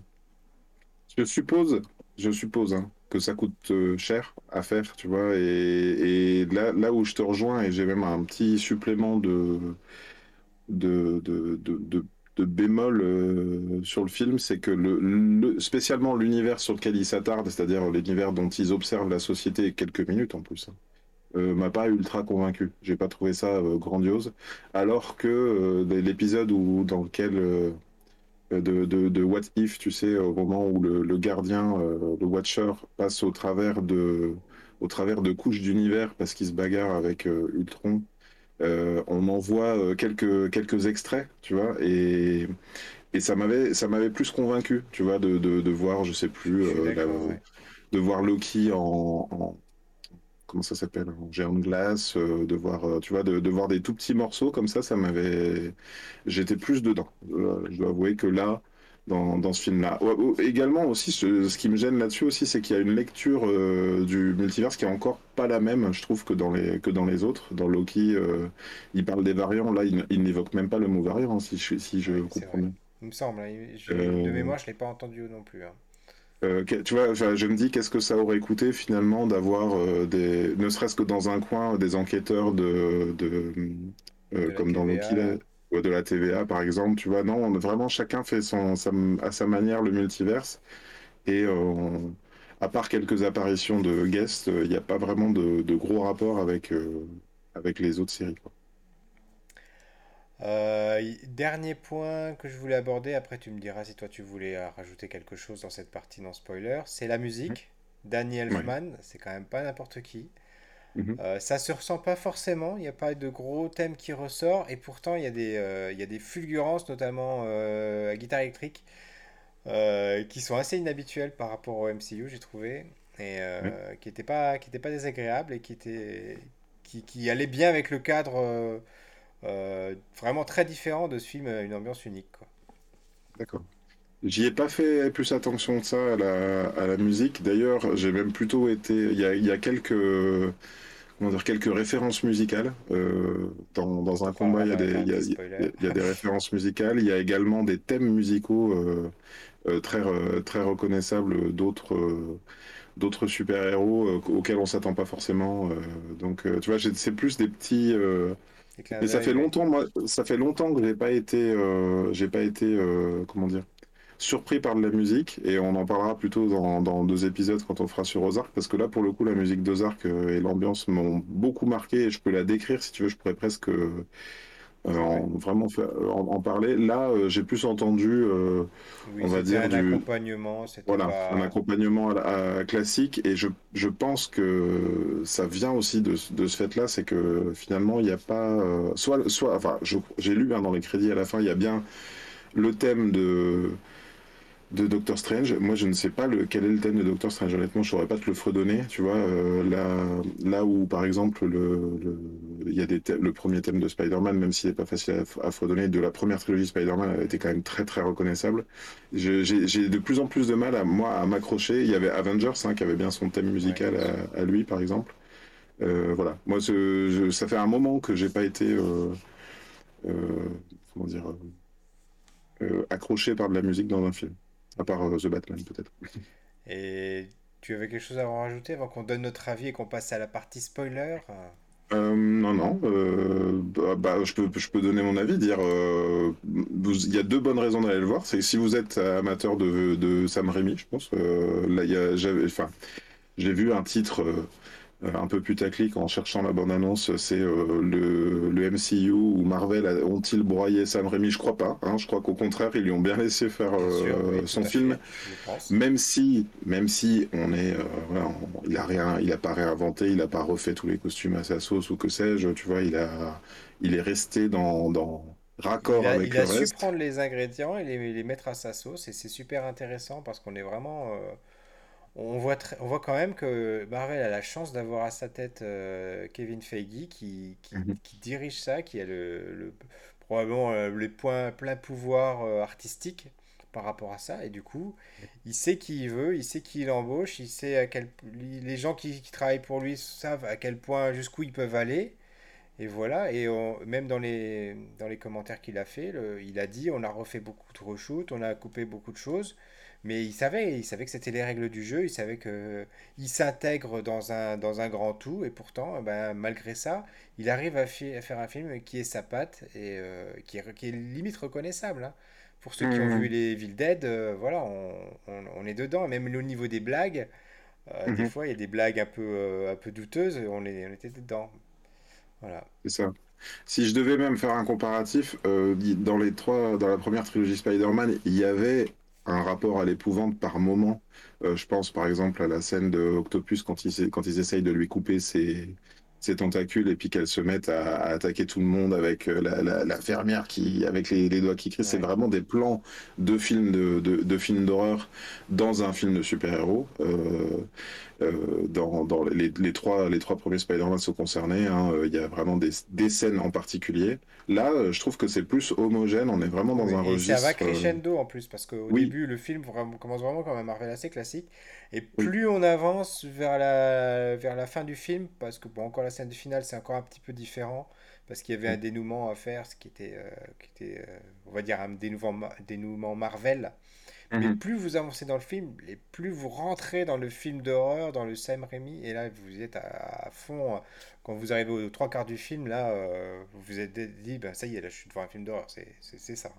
Je suppose, je suppose hein, que ça coûte euh, cher à faire, tu vois, et, là, là où je te rejoins, et j'ai même un petit supplément de, de, de, de bémol euh, sur le film, c'est que le, le- spécialement l'univers sur lequel ils s'attardent, c'est-à-dire l'univers dont ils observent la société quelques minutes en plus, hein, euh, m'a pas ultra convaincu. J'ai pas trouvé ça euh, grandiose, alors que l'épisode où dans lequel de, de, What If, tu sais, au moment où le, le gardien, le Watcher, passe au travers de, au travers de couches d'univers parce qu'il se bagarre avec Ultron. Euh, on en voit euh, quelques, quelques extraits, tu vois, et, et ça m'avait, ça m'avait plus convaincu, tu vois, de, de, de voir, je sais plus, Je euh, la- d'accord, ouais. de voir Loki en, en- comment ça s'appelle, en géant de glace, euh, de voir, euh, tu vois, de, de voir des tout petits morceaux comme ça, ça m'avait, j'étais plus dedans. Euh, je dois avouer que là, dans, dans ce film-là. Également aussi, ce, ce qui me gêne là-dessus aussi, c'est qu'il y a une lecture euh, du multiverse qui est encore pas la même, je trouve, que dans les, que dans les autres. Dans Loki, euh, il parle des variants, là, il, il n'évoque même pas le mot variant, hein, si je, si je Oui, c'est comprends bien. Il me semble, hein, je- de Euh, mémoire, je l'ai pas entendu non plus. hein. euh, tu vois, je me dis qu'est-ce que ça aurait coûté finalement d'avoir euh, des, ne serait-ce que dans un coin, des enquêteurs de, de euh, De la comme dans Loki, de la TVA par exemple, tu vois, non, on- vraiment chacun fait son, sa- à sa manière le multiverse et euh, on- à part quelques apparitions de guests, il n'y a pas vraiment de, de gros rapport avec, euh, avec les autres séries, quoi. Euh, dernier point que je voulais aborder, après tu me diras si toi tu voulais rajouter quelque chose dans cette partie non spoiler, c'est la musique. Danny Ouais. Elfman, c'est quand même pas n'importe qui. Mhm. Euh, ça se ressent pas forcément, il n'y a pas de gros thème qui ressort, et pourtant il y a des, euh, y a des fulgurances, notamment euh, à guitare électrique, euh, qui sont assez inhabituelles par rapport au MCU, j'ai trouvé, et euh, qui n'étaient pas, qui pas désagréables et qui étaient, qui, qui allaient bien avec le cadre vraiment très différent de ce film, une ambiance unique. D'accord. J'y ai pas fait plus attention que ça à la, à la musique. D'ailleurs, j'ai même plutôt été. Il y a, il y a quelques, comment dire, quelques références musicales. Euh, dans, un combat, il y a des, il y a, partie il y spoiler. a- il y a des références musicales. Il y a également des thèmes musicaux euh, très, très reconnaissables d'autres d'autres super-héros auxquels on s'attend pas forcément. donc, tu vois, c'est plus des petits. Mais ça fait longtemps, moi, ça fait longtemps que j'ai pas été, j'ai pas été, comment dire, surpris par de la musique et on en parlera plutôt dans, dans, deux épisodes quand on fera sur Ozark parce que là pour le coup la musique d'Ozark et l'ambiance m'ont beaucoup marqué et je peux la décrire si tu veux je pourrais presque euh, en, vraiment faire, en, parler. Là, euh, j'ai plus entendu, euh, on va dire, un du, accompagnement. Voilà, un accompagnement classique. Et je, je, pense que ça vient aussi de, de ce fait-là, c'est que finalement, il n'y a pas, soit, soit, enfin, j'ai lu hein, dans les crédits à la fin, il y a bien le thème de de Doctor Strange. Moi, je ne sais pas le, quel est le thème de Doctor Strange. Honnêtement, je saurais pas te le fredonner. Tu vois, euh, là, là où, par exemple, le, il y a des le premier thème de Spider-Man, même s'il n'est pas facile à, fredonner, de la première trilogie Spider-Man, été quand même très très reconnaissable. J'ai de plus en plus de mal à moi à m'accrocher. Il y avait Avengers hein, qui avait bien son thème musical à, lui, par exemple. Euh, voilà. Moi, ça fait un moment que j'ai pas été, euh, comment dire, accroché par de la musique dans un film. À part euh, The Batman, peut-être. Et tu avais quelque chose à rajouter avant qu'on donne notre avis et qu'on passe à la partie spoiler? Euh, non, non. Euh, bah, bah, je, peux, je peux donner mon avis, dire il y a deux bonnes raisons d'aller le voir. C'est si vous êtes amateur de, de Sam Raimi, je pense. là, enfin, j'ai vu un titre un peu putaclic en cherchant la bonne annonce, c'est euh, le, le, MCU ou Marvel ont-ils broyé Sam Raimi? Je crois pas. Hein. je crois qu'au contraire, ils lui ont bien laissé faire euh, son film, même si, même si on est, il a rien, il a pas réinventé, il a pas refait tous les costumes à sa sauce ou que sais-je. Tu vois, il a, il est resté dans, dans raccord avec le reste. Il a su prendre les ingrédients et les, les, mettre à sa sauce et c'est super intéressant parce qu'on est vraiment on voit, on voit quand même que Marvel a la chance d'avoir à sa tête euh, Kevin Feige qui, mhm. qui, dirige ça, qui a le, probablement euh, les points, plein pouvoir euh, artistique par rapport à ça. Et du coup, il sait qui il veut, il sait qui il embauche, il sait à quel les gens qui, travaillent pour lui savent à quel point jusqu'où ils peuvent aller. Et voilà, et même dans les, dans les commentaires qu'il a fait, il a dit on a refait beaucoup de reshoots, on a coupé beaucoup de choses. Mais il savait, il savait que c'était les règles du jeu, il savait que il s'intègre dans un, dans un grand tout, et pourtant, ben, malgré ça, il arrive à, faire un film qui est sa patte et euh, qui, est, qui, est, limite reconnaissable. Hein. Pour ceux qui ont mmh. vu les Evil Dead, euh, voilà, on, on, est dedans. Même au niveau des blagues, euh, des mmh fois, il y a des blagues un peu, un peu douteuses, on, est, on était dedans. Voilà. C'est ça. Si je devais même faire un comparatif, dans, les trois, dans la première trilogie Spider-Man, il y avait un rapport à l'épouvante par moment. Euh, je pense par exemple à la scène de Octopus quand ils, quand ils essayent de lui couper ses, ses tentacules et puis qu'elle se mette à, attaquer tout le monde avec euh, la, la, fermière qui avec les, les doigts qui crient. C'est vraiment des plans de films de, de, de films d'horreur dans un film de super-héros. Euh, dans, dans les, les, trois, les trois premiers Spider-Man sont concernés. Hein, il y a vraiment des, des, scènes en particulier. Là, je trouve que c'est plus homogène. On est vraiment dans un registre. Ça va crescendo en plus parce qu'au début, le film commence vraiment comme un Marvel assez classique. Et plus on avance vers la, vers la fin du film, parce que bon, encore la scène du final, c'est encore un petit peu différent, parce qu'il y avait un dénouement à faire, ce qui était, euh, qui était euh, on va dire, un dénouement, dénouement Marvel. Mais mm-hmm. plus vous avancez dans le film, et plus vous rentrez dans le film d'horreur, dans le Sam Raimi, et là vous êtes à, fond. Quand vous arrivez aux trois quarts du film, là, euh, vous vous êtes dit, ben, ça y est, là je suis devant un film d'horreur, c'est ça.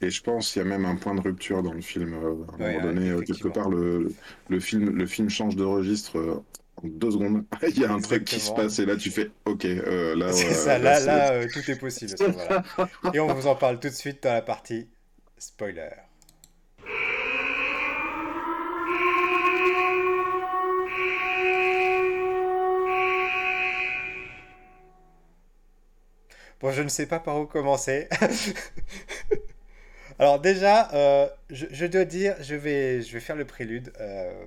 Et je pense qu'il y a même un point de rupture dans le film. Euh, à un moment donné, euh, quelque part, le, le, film, le film change de registre euh, en deux secondes. Il y a un truc qui se passe et là, tu fais OK. là, C'est ça, là, là, tout est possible. et on vous en parle tout de suite dans la partie spoiler. Bon, je ne sais pas par où commencer. Alors déjà, euh, je, dois dire, je vais, je vais faire le prélude. Euh,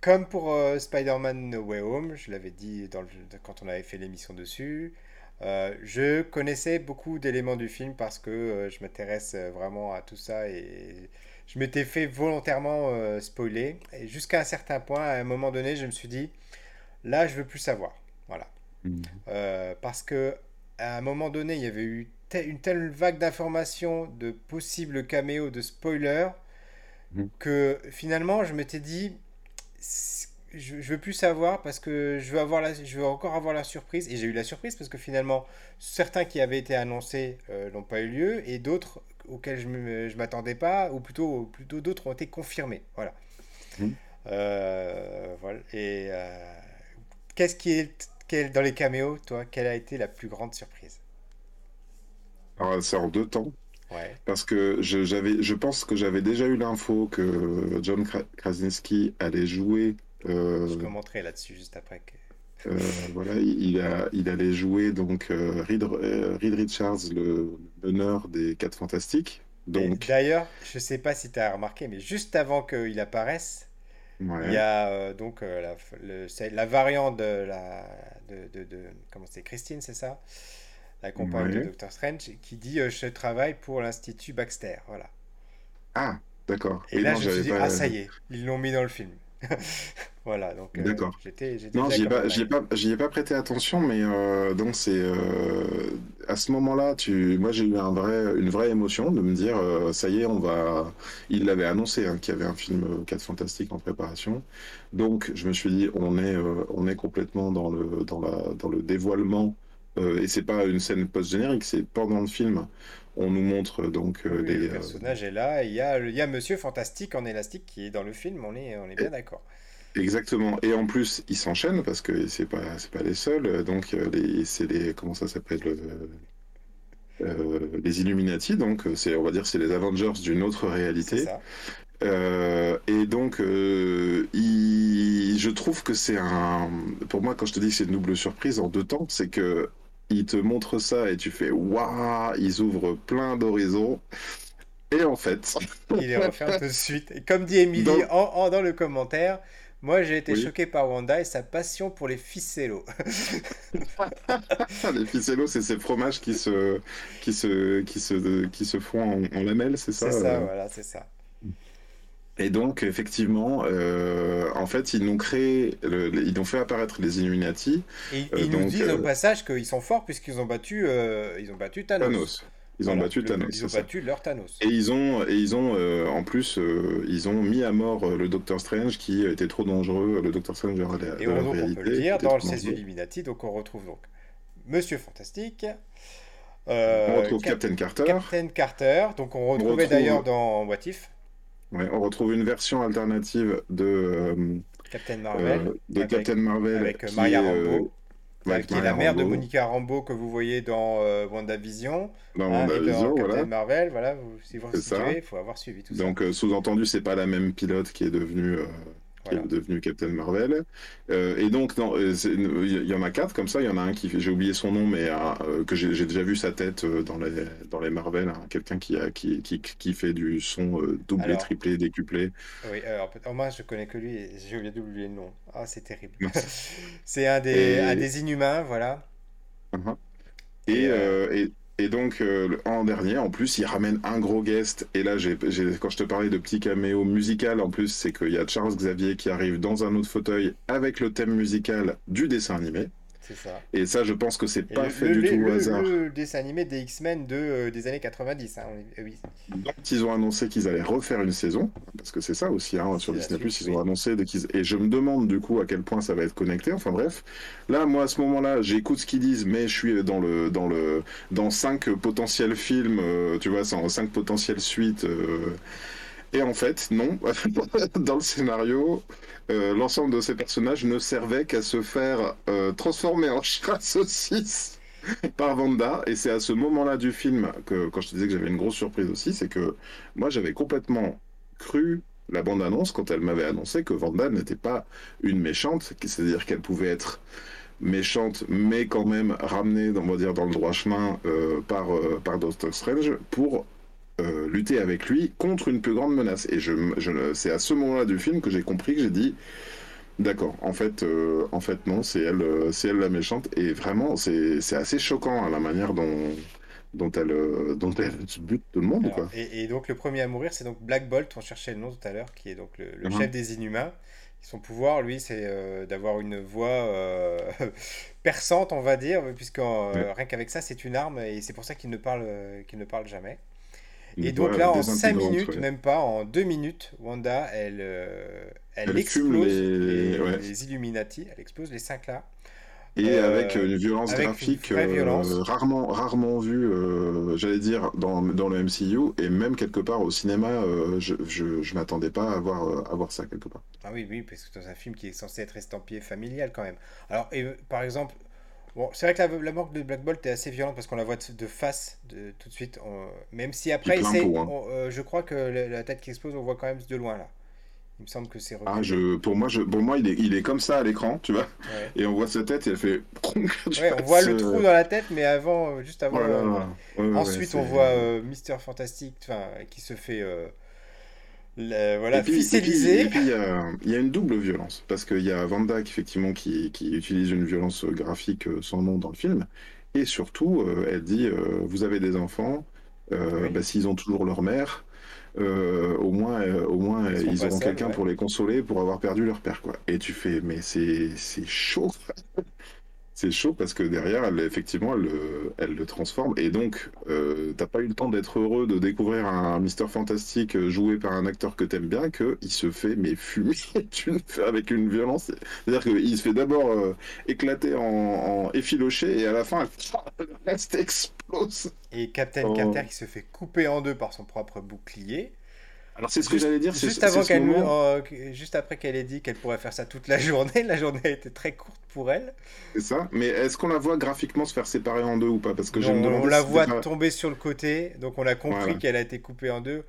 comme pour euh, Spider-Man No Way Home, je l'avais dit dans quand on avait fait l'émission dessus, je connaissais beaucoup d'éléments du film parce que je m'intéresse vraiment à tout ça et je m'étais fait volontairement spoiler. Et jusqu'à un certain point, à un moment donné, je me suis dit, là, je veux plus savoir. Voilà. Mmh. parce que à un moment donné, il y avait eu une telle vague d'informations, de possibles caméos, de spoilers, Mhm. que finalement, je m'étais dit, je, je veux plus savoir parce que je veux, avoir la, je veux encore avoir la surprise. Et j'ai eu la surprise parce que finalement, certains qui avaient été annoncés euh, n'ont pas eu lieu et d'autres auxquels je ne m'attendais pas, ou plutôt, plutôt d'autres ont été confirmés. Voilà. Mhm. Euh, voilà. Et euh, qu'est-ce qui est dans les caméos, toi, quelle a été la plus grande surprise Alors, c'est en deux temps. Ouais. Parce que je, j'avais, je pense que j'avais déjà eu l'info que John Kra- Krasinski allait jouer. euh, Je commenterai là-dessus juste après. Que... euh, voilà, il, a, il allait jouer donc euh, Reed, euh, Reed Richards, le meneur des Quatre Fantastiques. Et Donc, D'ailleurs, je sais pas si tu as remarqué, mais juste avant qu'il apparaisse, il y a euh, donc euh, la, le- la variante de la de, de, de- comment c'est Christine, c'est ça? La compagne de Ouais. Doctor Strange qui dit euh, je travaille pour l'Institut Baxter, voilà. Ah, d'accord. Et là je me suis dit pas. ah ça y est, ils l'ont mis dans le film. Voilà, donc euh, D'accord. j'étais j'étais Non, j'y ai pas, j'y ai pas, j'y ai pas prêté attention, mais euh, donc c'est euh, à ce moment-là, tu, moi j'ai eu un vrai, une vraie émotion de me dire, ça y est, on va. Il l'avait annoncé hein, qu'il y avait un film euh, 4 Fantastiques en préparation, donc je me suis dit, on est, on est complètement dans le, dans la, dans le dévoilement, et c'est pas une scène post-générique, c'est pendant le film, on nous montre donc Oui, euh, oui, le euh, personnage est là, il y a, il y a Monsieur Fantastique en élastique qui est dans le film, on est, on est bien d'accord. Exactement. Et en plus, ils s'enchaînent parce que c'est pas c'est pas les seuls. Donc euh, les c'est les comment ça s'appelle euh, euh, les Illuminati. Donc euh, c'est on va dire c'est les Avengers d'une autre C'est réalité. ça. Euh, et donc euh, il- je trouve que c'est un pour moi quand je te dis que c'est une double surprise en deux temps, c'est que ils te montrent ça et tu fais waouh, ils ouvrent plein d'horizons. Et en fait, Il les referme tout de suite. Et comme dit Emily dans en, en- dans le commentaire, moi j'ai été oui. choqué par Wanda et sa passion pour les ficellos. Les ficellos, c'est ces fromages qui se, qui se, qui se, qui se font en, en lamelles, c'est ça? C'est ça, euh voilà, c'est ça. Et donc, effectivement, euh, en fait, ils nous créé, le- ils nous fait apparaître les Illuminati. Et euh, ils nous disent au euh, passage qu'ils sont forts puisqu'ils ont battu, ils ont battu Thanos. Thanos. Ils ont battu le- Thanos, ils ont ça. battu leur Thanos. Et ils ont, et ils ont en plus, ils ont mis à mort le Docteur Strange qui était trop dangereux, le Docteur Strange de la, Et de on, la donc on peut réalité le dire, dans ces. Illuminati, donc on retrouve donc Monsieur Fantastique, On retrouve Cap- Captain Carter. Captain Carter, donc on On retrouvait retrouve, d'ailleurs dans What If, ouais, on retrouve une version alternative de, euh, Captain Marvel, euh, de avec, Captain Marvel avec qui Maria euh, Rambeau, avec qui est la mère de Monica Rambeau que vous voyez dans WandaVision, dans hein, WandaVision, Captain voilà, Marvel, voilà, vous, si vous il faut avoir suivi tout ça. Donc sous-entendu, c'est pas la même pilote qui est devenue euh, qui est devenue Captain Marvel. Euh, et donc non, euh, il y en a quatre comme ça. Il y en a un qui j'ai oublié son nom, mais euh, que j'ai déjà vu sa tête euh, dans les dans les Marvel. hein, Quelqu'un qui qui, qui qui fait du son euh, doublé, Alors, triplé, décuplé. oui, alors, oh, moi je connais que lui, et j'ai oublié d'oublier le nom. Ah, c'est terrible. C'est un des, un des Inhumains, voilà. uh-huh. Et Et, euh, euh, et, et donc, euh, en dernier, en plus, il ramène un gros guest. Et là, j'ai, j'ai- quand je te parlais de petit caméo musical, en plus, c'est qu'il y a Charles Xavier qui arrive dans un autre fauteuil avec le thème musical du dessin animé. Ça. Et ça, je pense que c'est pas le, fait le, du le, tout au le- hasard. le dessin animé des X-Men de, euh, des années 90. hein, on est- euh, oui, Donc, ils ont annoncé qu'ils allaient refaire une saison, parce que c'est ça aussi, hein, sur Disney+, suite, ils ont annoncé qu'ils... Et je me demande du coup à quel point ça va être connecté, enfin bref. Là, moi, à ce moment-là, j'écoute ce qu'ils disent, mais je suis dans le dans le dans cinq potentiels films, euh, tu vois, cinq potentielles suites. euh, Et en fait, non. Dans le scénario, euh, l'ensemble de ces personnages ne servaient qu'à se faire euh, transformer en chat saucisse par Vanda. Et c'est à ce moment-là du film que, quand je te disais que j'avais une grosse surprise aussi, c'est que moi, j'avais complètement cru la bande-annonce quand elle m'avait annoncé que Vanda n'était pas une méchante, c'est-à-dire qu'elle pouvait être méchante, mais quand même ramenée, on va dire, dans le droit chemin euh, par, par Doctor Strange pour euh, lutter avec lui contre une plus grande menace. Et je, je, c'est à ce moment-là du film que j'ai compris que j'ai dit, d'accord, en fait, euh, en fait non, c'est elle, euh, c'est elle la méchante. Et vraiment, c'est, c'est assez choquant hein, la manière dont, dont elle, euh, dont elle bute tout le monde, Alors, quoi. et, et donc le premier à mourir, c'est donc Black Bolt, on cherchait le nom tout à l'heure, qui est donc le, le Mhm. chef des Inhumains. Son pouvoir, lui, c'est d'avoir une voix perçante, on va dire, puisque Ouais. rien qu'avec ça, c'est une arme, et c'est pour ça qu'il ne parle, qu'il ne parle jamais. Et donc là, en 5 minutes, même pas, en 2 minutes, Wanda, elle, elle, explose les... Les, Illuminati, elle explose les 5 là. Et avec une violence graphique rarement, rarement vue, j'allais dire, dans, dans, le MCU, et même quelque part au cinéma, je, je, je m'attendais pas à voir, à voir ça quelque part. Ah oui, oui, parce que c'est un film qui est censé être estampillé familial quand même. Alors, et, par exemple, Bon, c'est vrai que la, mort de Black Bolt est assez violente parce qu'on la voit de, face de, tout de suite. même si après, c'est, hein. euh, je crois que la, tête qui explose, on voit quand même de loin là. Il me semble que c'est. Ah, je, pour moi, je, pour moi, il est, il est comme ça à l'écran, tu vois. Et on voit sa tête et elle fait. ouais, on voit le trou dans la tête, mais avant, euh, juste avant. Euh, ensuite, on voit Mister Fantastic, qui se fait voilà, et puis, Et puis, il y, a une double violence, parce qu'il y a Vanda effectivement qui, qui, utilise une violence graphique euh, sans nom dans le film, et surtout, euh, elle dit euh, Vous avez des enfants, bah, s'ils ont toujours leur mère, au moins, au moins ils, auront quelqu'un pour les consoler pour avoir perdu leur père. Quoi. Et tu fais Mais c'est chaud c'est chaud parce que derrière, elle, effectivement, elle, elle le transforme. Et donc, euh, t'as pas eu le temps d'être heureux de découvrir un Mister Fantastique euh, joué par un acteur que t'aimes bien, qu'il se fait mais fumer avec une violence. C'est-à-dire qu'il se fait d'abord euh, éclater en, effiloché et à la fin, le reste explose. Et Captain oh. Carter qui se fait couper en deux par son propre bouclier. Alors c'est ce que j'allais dire. Juste avant qu'elle euh, juste après qu'elle ait dit qu'elle pourrait faire ça toute la journée, la journée a été très courte pour elle. C'est ça. Mais est-ce qu'on la voit graphiquement se faire séparer en deux ou pas? Parce que on la voit tomber sur le côté, donc on a compris qu'elle a été coupée en deux.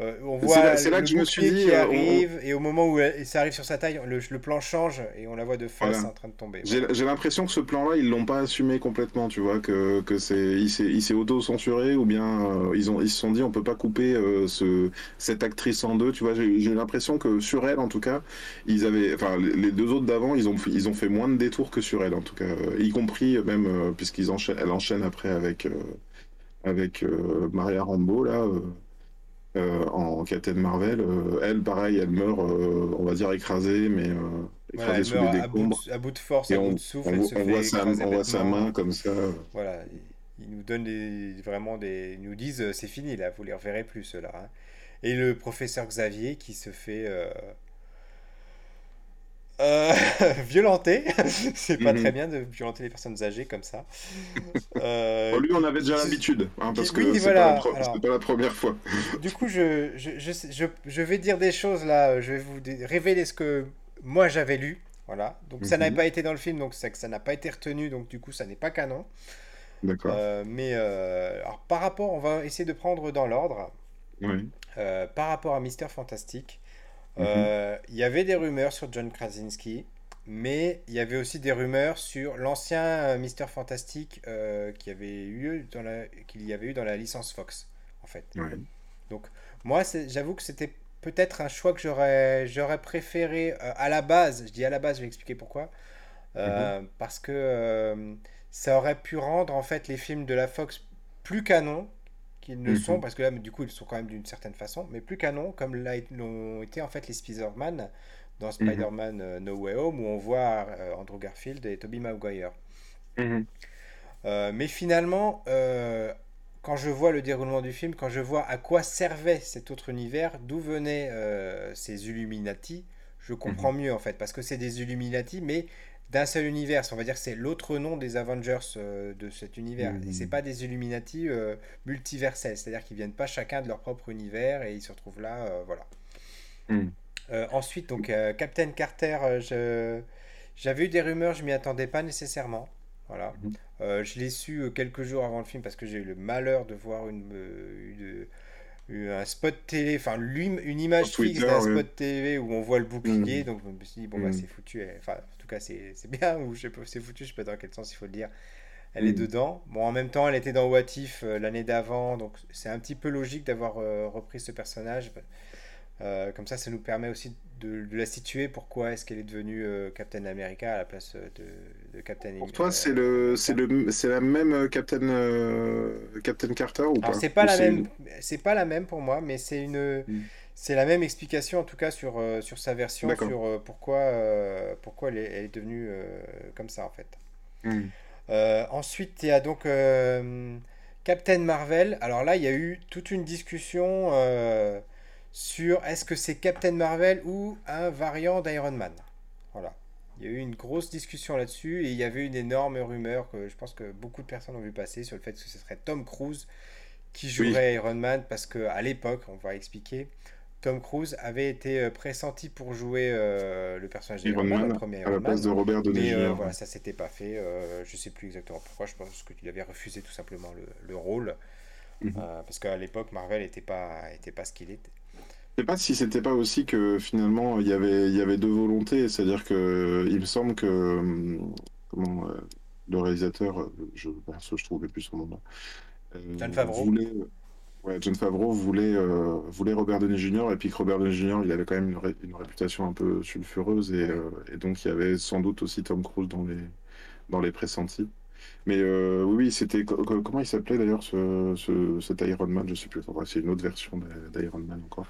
Euh, on voit c'est là, que je me suis dit, qui euh, arrive et au moment où ça arrive sur sa taille, le, plan change et on la voit de face en train de tomber. J'ai l'impression que ce plan-là, ils l'ont pas assumé complètement, tu vois, que, que c'est il s'est auto-censuré ou bien euh, ils ont ils se sont dit on peut pas couper ce cette actrice en deux, tu vois. J'ai l'impression que sur elle, en tout cas, ils avaient, enfin les deux autres d'avant, ils ont ils ont fait moins de détours que sur elle, en tout cas, y compris même puisqu'ils enchaînent, elle enchaîne après avec avec Maria Rambo là. Euh, en Captain Marvel. Euh, elle, pareil, elle meurt, euh, on va dire écrasée, mais écrasée sous les décombres. À bout, de, force, à bout de souffle. On, voit, sa, on voit, sa, main comme ça. Voilà, ils nous donnent des, vraiment des. Ils nous disent c'est fini là, vous les reverrez plus ceux-là. Hein. Et le professeur Xavier qui se fait euh, violenter, c'est pas mhm. très bien de violenter les personnes âgées comme ça. Euh, lui, on avait déjà l'habitude, hein, parce que c'est pas, la première fois. du coup, je, je, je, je, vais dire des choses là, je vais vous révéler ce que moi j'avais lu. Voilà, donc ça n'a mhm. pas été dans le film, donc c'est que ça n'a pas été retenu, donc du coup, ça n'est pas canon. D'accord. Euh, mais alors, par rapport, on va essayer de prendre dans l'ordre. Oui. par rapport à Mister Fantastique, Mhm. Euh, il y avait des rumeurs sur John Krasinski, mais il y avait aussi des rumeurs sur l'ancien euh, Mister Fantastic euh, qui avait eu dans la, qu'il y avait eu dans la licence Fox, en fait. Donc, moi, j'avoue que c'était peut-être un choix que j'aurais, j'aurais préféré à la base. Je dis à la base, je vais expliquer pourquoi. Mhm. Parce que ça aurait pu rendre en fait les films de la Fox plus canon qu'ils ne sont, mhm. parce que là, du coup, ils sont quand même d'une certaine façon, mais plus canon, comme l'ont été en fait les Spider-Man dans mhm. Spider-Man euh, No Way Home, où on voit euh, Andrew Garfield et Tobey Maguire. Mhm. Euh, mais finalement, quand je vois le déroulement du film, quand je vois à quoi servait cet autre univers, d'où venaient ces Illuminati, je comprends mieux en fait, parce que c'est des Illuminati, mais d'un seul univers. On va dire que c'est l'autre nom des Avengers euh, de cet univers. Et c'est mmh. pas des Illuminati euh, multiversels, c'est-à-dire qu'ils viennent pas chacun de leur propre univers et ils se retrouvent là, euh, voilà. Mmh. ensuite, donc Captain Carter, je... j'avais eu des rumeurs, je m'y attendais pas nécessairement. Voilà. Mmh. je l'ai su quelques jours avant le film parce que j'ai eu le malheur de voir une, un spot télé, enfin une image fixe d'un spot télé où on voit le bouclier, donc je me suis dit bon bah c'est foutu, enfin en tout cas c'est bien ou je sais pas c'est foutu, je sais pas dans quel sens il faut le dire. Elle est dedans. Bon, en même temps, elle était dans What If euh, l'année d'avant, donc c'est un petit peu logique d'avoir euh, repris ce personnage. Euh, comme ça, ça nous permet aussi de, la situer. Pourquoi est-ce qu'elle est devenue euh, Captain America à la place de, de Captain Pour toi, c'est le, c'est le, c'est la même euh, Captain, Captain Carter ou pas? C'est pas la même. C'est pas la même pour moi, mais c'est une. Hmm. C'est la même explication en tout cas sur, sur sa version, sur pourquoi, pourquoi elle est, devenue comme ça en fait. Hmm. ensuite, il y a donc Captain Marvel, alors là, il y a eu toute une discussion euh, sur est-ce que c'est Captain Marvel ou un variant d'Iron Man. Voilà. Il y a eu une grosse discussion là-dessus et il y avait une énorme rumeur que je pense que beaucoup de personnes ont vu passer sur le fait que ce serait Tom Cruise qui jouerait Iron Man parce que à l'époque, on va expliquer, Tom Cruise avait été euh, pressenti pour jouer euh, le personnage d'Iron Man, le premier Iron à la place de Robert Downey Jr. Mais voilà, ça s'était pas fait. Euh, je sais plus exactement pourquoi. Je pense qu'il avait refusé tout simplement le, le rôle mhm. parce qu'à l'époque Marvel n'était pas était pas ce qu'il était. Je sais pas si c'était pas aussi que finalement il y avait il y avait deux volontés, c'est-à-dire que il me semble que hum, comment le réalisateur, je je trouvais plus son nom là. John Favreau. Voulait, ouais, John Favreau voulait euh, voulait Robert Downey Jr. et puis que Robert Downey Jr. il avait quand même une, une réputation un peu sulfureuse et, euh, et, donc il y avait sans doute aussi Tom Cruise dans les dans les pressentis. Mais euh, oui, c'était comment il s'appelait d'ailleurs ce, ce, cet Iron Man, je sais plus. c'est une autre version d'Iron Man encore.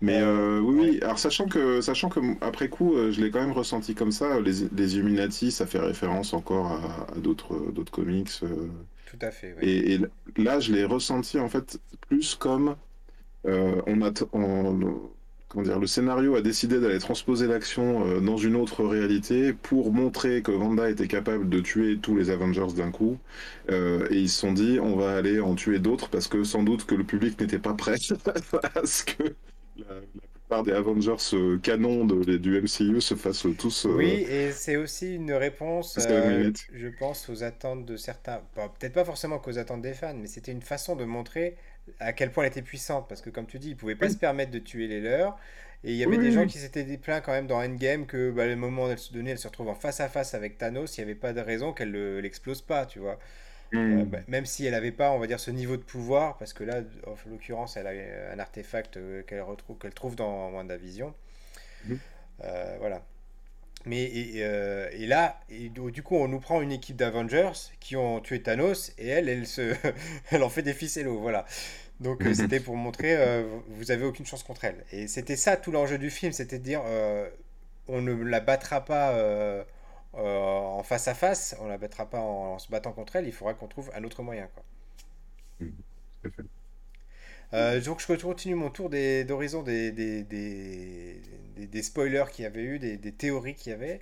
Mais euh, oui, oui, alors sachant que, sachant que après coup, euh, je l'ai quand même ressenti comme ça, les, les Illuminati, ça fait référence encore à, d'autres, d'autres comics. Euh. Tout à fait. Et, et, là, je l'ai ressenti en fait plus comme on a, comment dire, le scénario a décidé d'aller transposer l'action dans une autre réalité pour montrer que Wanda était capable de tuer tous les Avengers d'un coup. et ils se sont dit, on va aller en tuer d'autres parce que sans doute que le public n'était pas prêt à ce que la, plupart des Avengers euh, canons de, du MCU se fassent tous. Euh, oui, et c'est aussi une réponse, euh, je pense, aux attentes de certains. Peut-être pas forcément qu'aux attentes des fans, mais c'était une façon de montrer à quel point elle était puissante. Parce que, comme tu dis, ils pouvaient pas se permettre de tuer les leurs. Et il y avait des gens qui s'étaient plaints quand même dans Endgame que bah, le moment où elle se donnait, elle se retrouve en face à face avec Thanos, il n'y avait pas de raison qu'elle l'explose pas, tu vois. Euh, hmm. bah, même si elle n'avait pas, on va dire, ce niveau de pouvoir, parce que là, en l'occurrence, elle a un artefact euh, qu'elle retrouve, qu'elle trouve dans WandaVision. Mmh. Euh, voilà. Mais et, et là, et, du coup, on nous prend une équipe d'Avengers qui ont tué Thanos et elle, elle se, elle en fait des ficellos, voilà. Donc hmm. c'était pour montrer, vous avez aucune chance contre elle. Et c'était ça tout l'enjeu du film, c'était de dire, on ne la battra pas euh, en face à face, on la battra pas en, se battant contre elle, il faudra qu'on trouve un autre moyen. Quoi. Mmh, euh, donc je continue mon tour d'horizon des, des, des, des, spoilers qu'il y avait eu, des, théories qu'il y avait.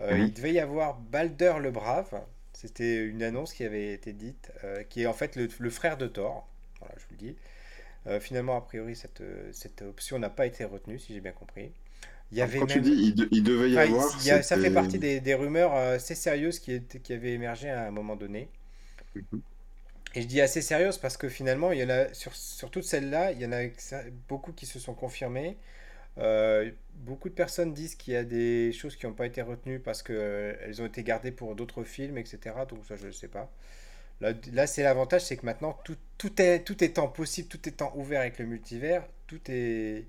Euh, mmh. Il devait y avoir Balder le Brave, c'était une annonce qui avait été dite, qui est en fait le, le, frère de Thor, voilà, je vous le dis. finalement, a priori, cette, cette option n'a pas été retenue, si j'ai bien compris. Il y avait Quand tu dis il, devait y avoir. ça fait partie des, des, rumeurs assez sérieuses qui, étaient, qui avaient émergé à un moment donné. Mhm. Et je dis assez sérieuses parce que finalement, il y en a, sur, sur toutes celles-là, il y en a beaucoup qui se sont confirmées. Euh, beaucoup de personnes disent qu'il y a des choses qui n'ont pas été retenues parce qu'elles ont été gardées pour d'autres films, etc. Donc ça, je ne sais pas. Là, là c'est l'avantage, c'est que maintenant, tout, tout, est, tout étant possible, tout étant ouvert avec le multivers, tout est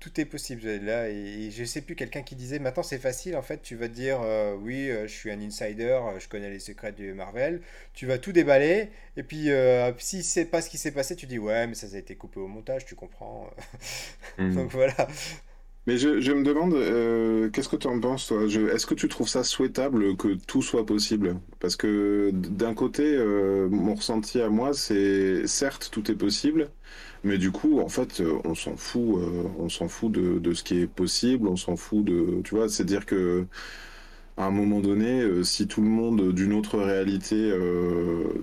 tout est possible. Là et, je sais plus quelqu'un qui disait maintenant c'est facile en fait tu vas te dire euh, oui euh, je suis un insider euh, je connais les secrets du Marvel. Tu vas tout déballer et puis si c'est pas ce qui s'est passé tu dis ouais mais ça, a été coupé au montage tu comprends. Mhm. donc voilà. Mais je, me demande qu'est-ce que tu en penses toi? Est-ce que tu trouves ça souhaitable que tout soit possible? Parce que d'un côté mon ressenti à moi c'est certes tout est possible mais du coup, en fait, euh, on s'en fout, euh, on s'en fout de, de, ce qui est possible, on s'en fout de, tu vois, c'est dire que à un moment donné, euh, si tout le monde d'une autre réalité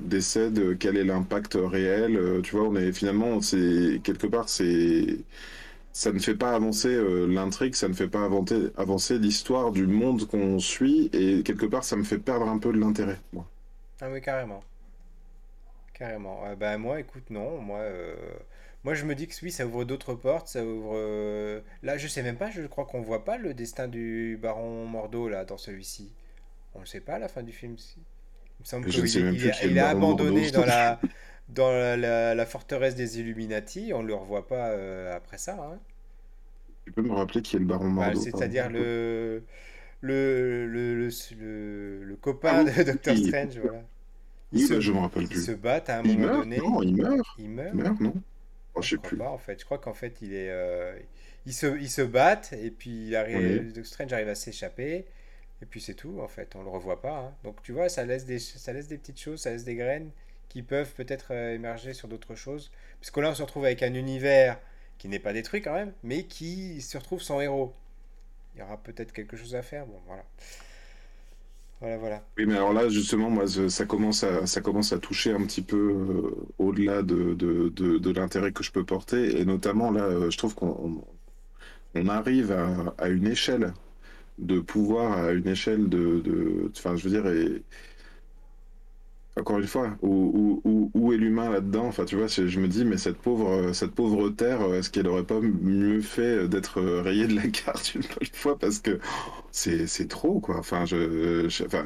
décède, quel est l'impact réel Tu vois, on est finalement, c'est quelque part, c'est ça ne fait pas avancer l'intrigue, ça ne fait pas avancer, l'histoire du monde qu'on suit, et quelque part, ça me fait perdre un peu de l'intérêt. Ah oui, carrément. Carrément. bah moi, écoute, non, moi. Moi, je me dis que oui, ça ouvre d'autres portes, ça ouvre. Euh, là, je sais même pas, je crois qu'on voit pas le destin du baron Mordo là dans celui-ci. On ne sait pas à la fin du film. Il me semble qu'il est, abandonné dans la dans la, forteresse des Illuminati. On ne le revoit pas euh, après ça. Hein. Tu peux me rappeler qui est le baron bah, Mordo C'est-à-dire le le, le, le, copain ah de Doctor Strange, voilà. Il se, je me rappelle plus. se battent à un moment donné. Non, il meurt. Il meurt. Il meurt, non Oh, je sais plus. Pas, en fait. Je crois qu'en fait, il est, euh, ils, se, ils se battent et puis il arrive, Strange arrive à s'échapper. Et puis c'est tout, en fait. On le revoit pas. Hein. Donc tu vois, ça laisse, des, ça laisse des petites choses, ça laisse des graines qui peuvent peut-être euh, émerger sur d'autres choses. Parce que là, on se retrouve avec un univers qui n'est pas détruit quand même, mais qui se retrouve sans héros. Il y aura peut-être quelque chose à faire. Bon, voilà. Oui, mais alors là, justement, moi, ça commence à, ça commence à toucher un petit peu euh, au-delà de, de, de, l'intérêt que je peux porter. Et notamment, là, euh, je trouve qu'on on arrive à, une échelle de pouvoir, à une échelle de... de- Enfin, je veux dire, et, encore une fois, où, où, où, est l'humain là-dedans? Enfin, tu vois, je me dis, mais cette pauvre, cette pauvre terre, est-ce qu'elle aurait pas mieux fait d'être rayée de la carte une bonne fois? Parce que c'est, trop, quoi. Enfin, je, je, enfin,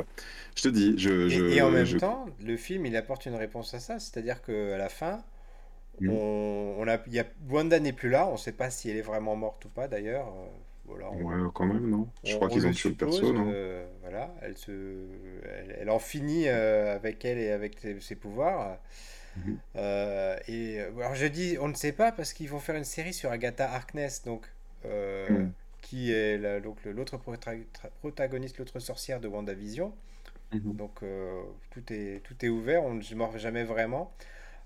je te dis, je, Et, et en je, même je... temps, le film, il apporte une réponse à ça. C'est-à-dire qu'à la fin, Mm. on, on a, il y a, Wanda n'est plus là. On ne sait pas si elle est vraiment morte ou pas, d'ailleurs. Ouais, quand même, non? Je on- crois qu'ils ont tué le perso, non? euh, voilà, elle se, elle, elle en finit euh, avec elle et avec ses, ses pouvoirs. Mhm. Euh, et euh, alors je dis, on ne sait pas parce qu'ils vont faire une série sur Agatha Harkness, donc euh, Mhm. qui est la- donc l'autre protagoniste, l'autre sorcière de WandaVision. Mhm. Donc euh, tout est tout est ouvert, on ne meurt jamais vraiment.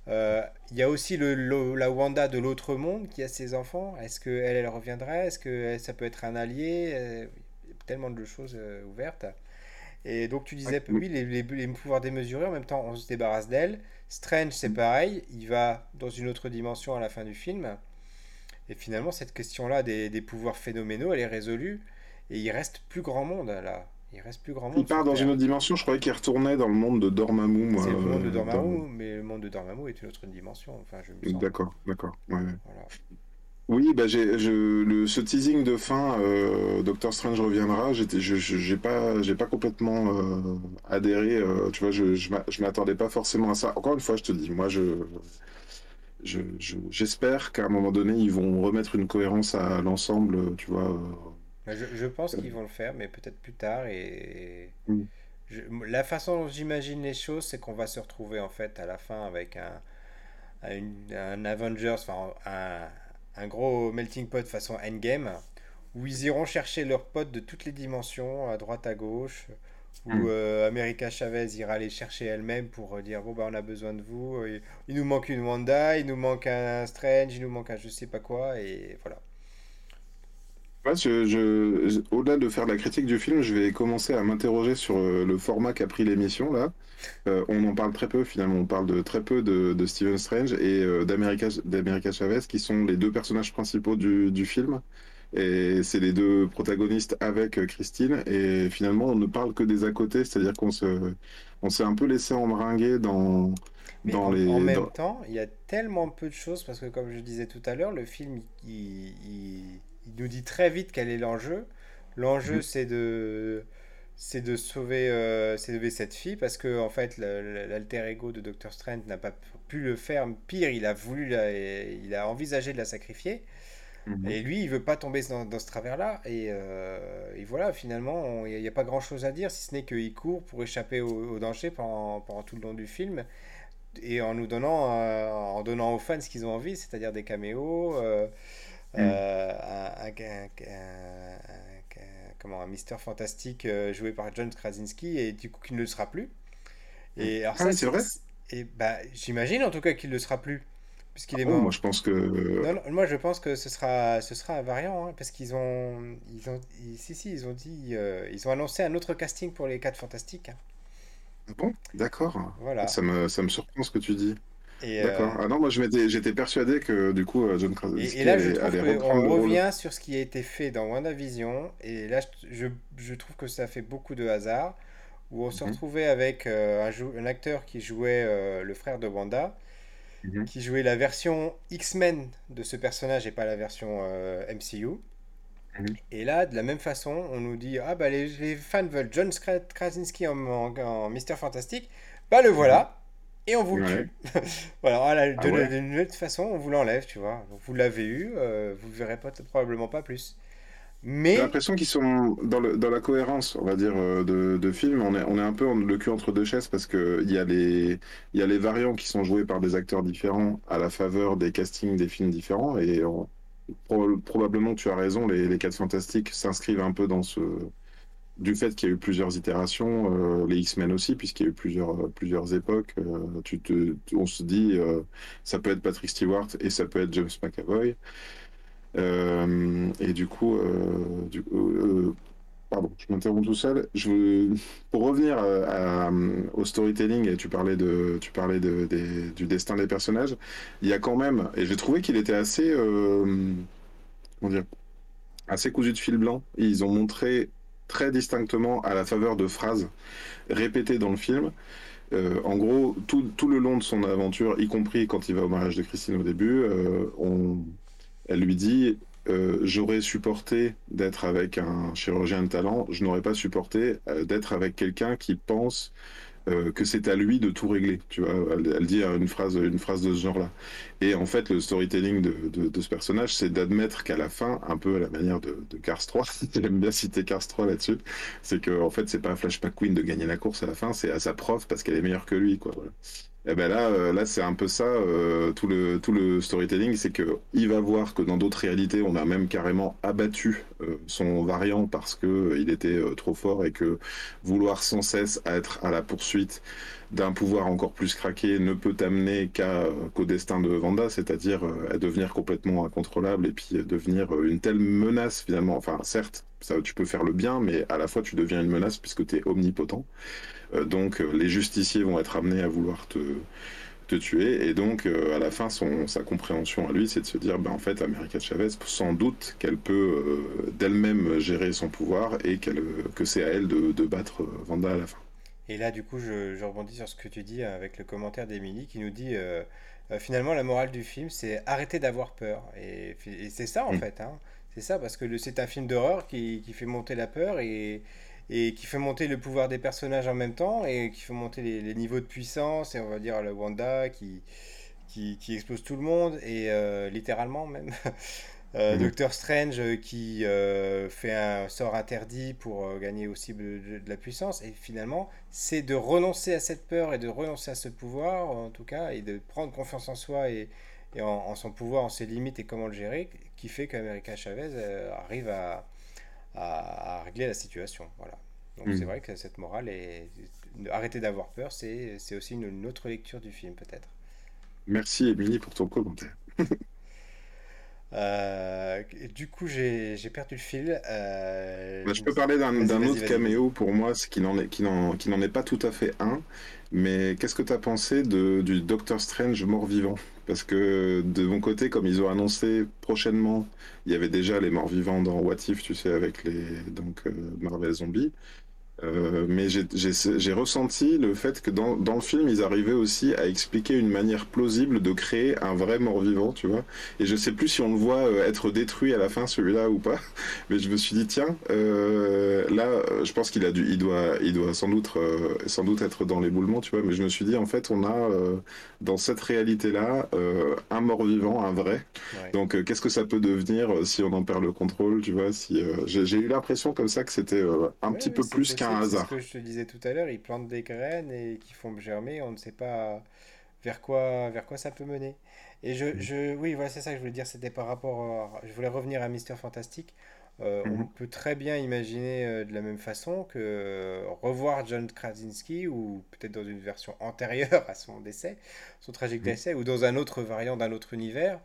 Euh, Il y a aussi le, le- la Wanda de l'autre monde qui a ses enfants. Est-ce que elle, reviendrait? Est-ce que elle- ça peut être un allié? Euh, Il y a tellement de choses euh, ouvertes. Et donc tu disais, oui, les, les, les pouvoirs démesurés, en même temps on se débarrasse d'elle. Strange, c'est pareil, il va dans une autre dimension à la fin du film. Et finalement, cette question-là des, des pouvoirs phénoménaux, elle est résolue. Et il reste plus grand monde là. Il reste plus grand Il monde part dans une autre dimension, je croyais qu'il retournait dans le monde de Dormammu. C'est le monde de euh, dans- Dormammu, mais le monde de Dormammu est une autre dimension, enfin, je. D'accord, d'accord. ouais. Voilà. Oui, bah j'ai ce teasing de fin, euh, Doctor Strange reviendra. J'étais, j'ai pas, j'ai pas complètement euh, adhéré. euh, tu vois, je, je m'a- je m'attendais pas forcément à ça. Encore une fois, je te dis, moi, je- j'espère qu'à un moment donné, ils vont remettre une cohérence à l'ensemble. Tu vois. Je, je pense qu'ils vont le faire, mais peut-être plus tard. Et Mm. je- la façon dont j'imagine les choses, c'est qu'on va se retrouver en fait à la fin avec un, un, une- un Avengers, enfin un, un gros melting pot façon Endgame, où ils iront chercher leurs potes de toutes les dimensions, à droite, à gauche, où Mm. euh, America Chavez ira les chercher elle-même pour euh, dire bon bah on a besoin de vous, et il nous manque une Wanda, il nous manque un Strange, il nous manque un je sais pas quoi, et voilà. Ouais, je, je- je- au-delà de faire de la critique du film, je vais commencer à m'interroger sur euh, le format qu'a pris l'émission là. Euh, on en parle très peu finalement, on parle de très peu de, de Stephen Strange et euh, d'America, Chavez qui sont les deux personnages principaux du, du film. Et c'est les deux protagonistes avec euh, Christine. Et finalement, on ne parle que des à côté, c'est-à-dire qu'on se, on s'est un peu laissé embringuer dans, Mais dans en, les. en même dans- temps, il y a tellement peu de choses parce que, comme je disais tout à l'heure, le film il, il- il- nous dit très vite quel est l'enjeu. L'enjeu, Mhm. c'est de, c'est de sauver, euh, c'est de sauver cette fille parce que, en fait, l'alter ego de Dr. Strange n'a pas pu le faire. Pire, il a voulu, la- il a envisagé de la sacrifier. Mhm. Et lui, il veut pas tomber dans, dans ce travers-là. Et, euh, et voilà, finalement, il n'y a, pas grand-chose à dire, si ce n'est qu'il court pour échapper au, au danger pendant, pendant tout le long du film. Et en nous donnant, euh, en donnant aux fans ce qu'ils ont envie, c'est-à-dire des caméos, Mm. euh, un, un- un- un- comment, un Mister Fantastique euh, joué par John Krasinski et du coup qui ne le sera plus. Et alors Ah c'est vrai? Et bah, j'imagine en tout cas qu'il ne le sera plus, puisqu'il est moi, mort. je pense que. Non, non, moi je pense que ce sera, ce sera un variant, hein, parce qu'ils ont, ils ont, ils- si, si, ils ont dit, euh, ils ont annoncé un autre casting pour les 4 Fantastiques. hein. Ah Bon, d'accord. Voilà. Ça me, ça me surprend ce que tu dis. Et, D'accord. euh, Ah non, moi je j'étais persuadé que du coup euh, John et, et Krasinski là, je allait, trouve allait reprendre le rôle. revient sur ce qui a été fait dans WandaVision, et là, je, je, je trouve que ça fait beaucoup de hasard, où on se Mhm, retrouvait avec euh, un, acteur qui jouait euh, le frère de Wanda, mhm, qui jouait la version X-Men de ce personnage et pas la version euh, MCU. mhm. Et là, de la même façon, on nous dit Ah, bah les, les fans veulent John Krasinski en, en, en Mister Fantastique. Bah le voilà. Et on vous le Ouais. tue. Voilà, Ah de, ouais. d'une autre façon, on vous l'enlève, tu vois. Donc, vous l'avez eu, euh, vous le verrez pas, probablement pas plus. J'ai Mais, l'impression qu'ils sont dans, le, dans la cohérence, on va dire, euh, de, de film. On est, on est un peu en- le cul entre deux chaises parce que il y a les, y a les variants qui sont joués par des acteurs différents à la faveur des castings des films différents. Et on- pro- probablement, tu as raison, les, les 4 Fantastiques s'inscrivent un peu dans ce, du fait qu'il y a eu plusieurs itérations, les X-Men aussi, puisqu'il y a eu plusieurs, plusieurs époques, te, on se dit, ça peut être Patrick Stewart et ça peut être James McAvoy. et du coup, du coup Pardon, je m'interromps tout seul. Pour revenir au storytelling, et tu parlais, de, tu parlais de, du destin des personnages, il y a quand même, et j'ai trouvé qu'il était assez, euh, comment dire, assez cousu de fil blanc. Ils ont montré très distinctement, à la faveur de phrases répétées dans le film, euh, en gros, tout, le long de son aventure, y compris quand il va au mariage de Christine au début, euh, elle lui dit euh, j'aurais supporté d'être avec un chirurgien de talent, je n'aurais pas supporté d'être avec quelqu'un qui pense euh, que c'est à lui de tout régler. Tu vois, elle, dit une phrase, une phrase de ce genre-là. Et en fait, le storytelling de, de, ce personnage, c'est d'admettre qu'à la fin, un peu à la manière de, de Cars 3, j'aime bien citer Cars 3 là-dessus, c'est que en fait, c'est pas à Flash McQueen de gagner la course à la fin, c'est à sa prof parce qu'elle est meilleure que lui, quoi. Voilà. Et eh ben là, euh, là c'est un peu ça, euh, tout, le, tout le storytelling, c'est que il va voir que dans d'autres réalités, on a même carrément abattu euh, son variant parce que il était trop fort et que vouloir sans cesse être à la poursuite d'un pouvoir encore plus craqué ne peut amener qu'au destin de Vanda, c'est-à-dire à devenir complètement incontrôlable et puis devenir une telle menace finalement. Enfin, certes, ça, tu peux faire le bien, mais à la fois tu deviens une menace puisque tu es omnipotent. Euh, donc euh, les justiciers vont être amenés à vouloir te, te tuer. Et donc, euh, à la fin, son, sa compréhension à lui, c'est de se dire, ben, en fait, America Chavez, sans doute qu'elle peut d'elle-même gérer son pouvoir et que c'est à elle de, de, battre Vanda à la fin. Et là, du coup, je, je rebondis sur ce que tu dis avec le commentaire d'Emilie qui nous dit, finalement, la morale du film, c'est arrêter d'avoir peur. Et, et c'est ça, en mm. fait. Hein. C'est ça, parce que c'est un film d'horreur qui, qui, fait monter la peur et et qui fait monter le pouvoir des personnages en même temps et qui fait monter les, niveaux de puissance et on va dire le Wanda qui, qui, qui explose tout le monde et euh, littéralement même. Euh, mhm. Doctor Strange euh, qui fait un sort interdit pour gagner aussi de, la puissance et finalement c'est de renoncer à cette peur et de renoncer à ce pouvoir en tout cas et de prendre confiance en soi et, et en, son pouvoir, en ses limites et comment le gérer qui fait qu'America Chavez arrive à, à, régler la situation. Voilà. Donc c'est hmm. vrai que cette morale est arrêter d'avoir peur, c'est aussi une, autre lecture du film peut-être. Merci Émilie pour ton commentaire. Euh, du coup, j'ai perdu le fil. Euh, bah, je peux parler d'un autre caméo pour moi, qui n'en est, qui n'en est pas tout à fait un. Mais qu'est-ce que tu pensé de, du Doctor Strange mort-vivant? Parce que de mon côté, comme ils ont annoncé prochainement, il y avait déjà les morts-vivants dans What If, tu sais, avec les donc, euh, Marvel Zombies. Euh, mais j'ai ressenti le fait que dans, dans, le film, ils arrivaient aussi à expliquer une manière plausible de créer un vrai mort-vivant, tu vois. Et je sais plus si on le voit euh, être détruit à la fin, celui-là, ou pas. Mais je me suis dit, tiens, euh, là, je pense qu'il a dû, il doit, il doit sans doute, euh, sans doute être dans l'éboulement, tu vois. Mais je me suis dit, en fait, on a euh, dans cette réalité-là un mort-vivant, un vrai. Donc, qu'est-ce que ça peut devenir si on en perd le contrôle, tu vois Si j'ai eu l'impression comme ça que c'était un petit peu plus qu'un c'est ce que je te disais tout à l'heure, ils plantent des graines et qui font germer, on ne sait pas vers quoi, vers quoi ça peut mener. Et je, mm. je oui, voilà, c'est ça que je voulais dire, c'était par rapport Je voulais revenir à Mister Fantastique. Euh, on mm-hmm. peut très bien imaginer euh, de la même façon que euh, revoir John Krasinski, ou peut-être dans une version antérieure à son décès, son tragique mm. décès, ou dans un autre variant d'un autre univers,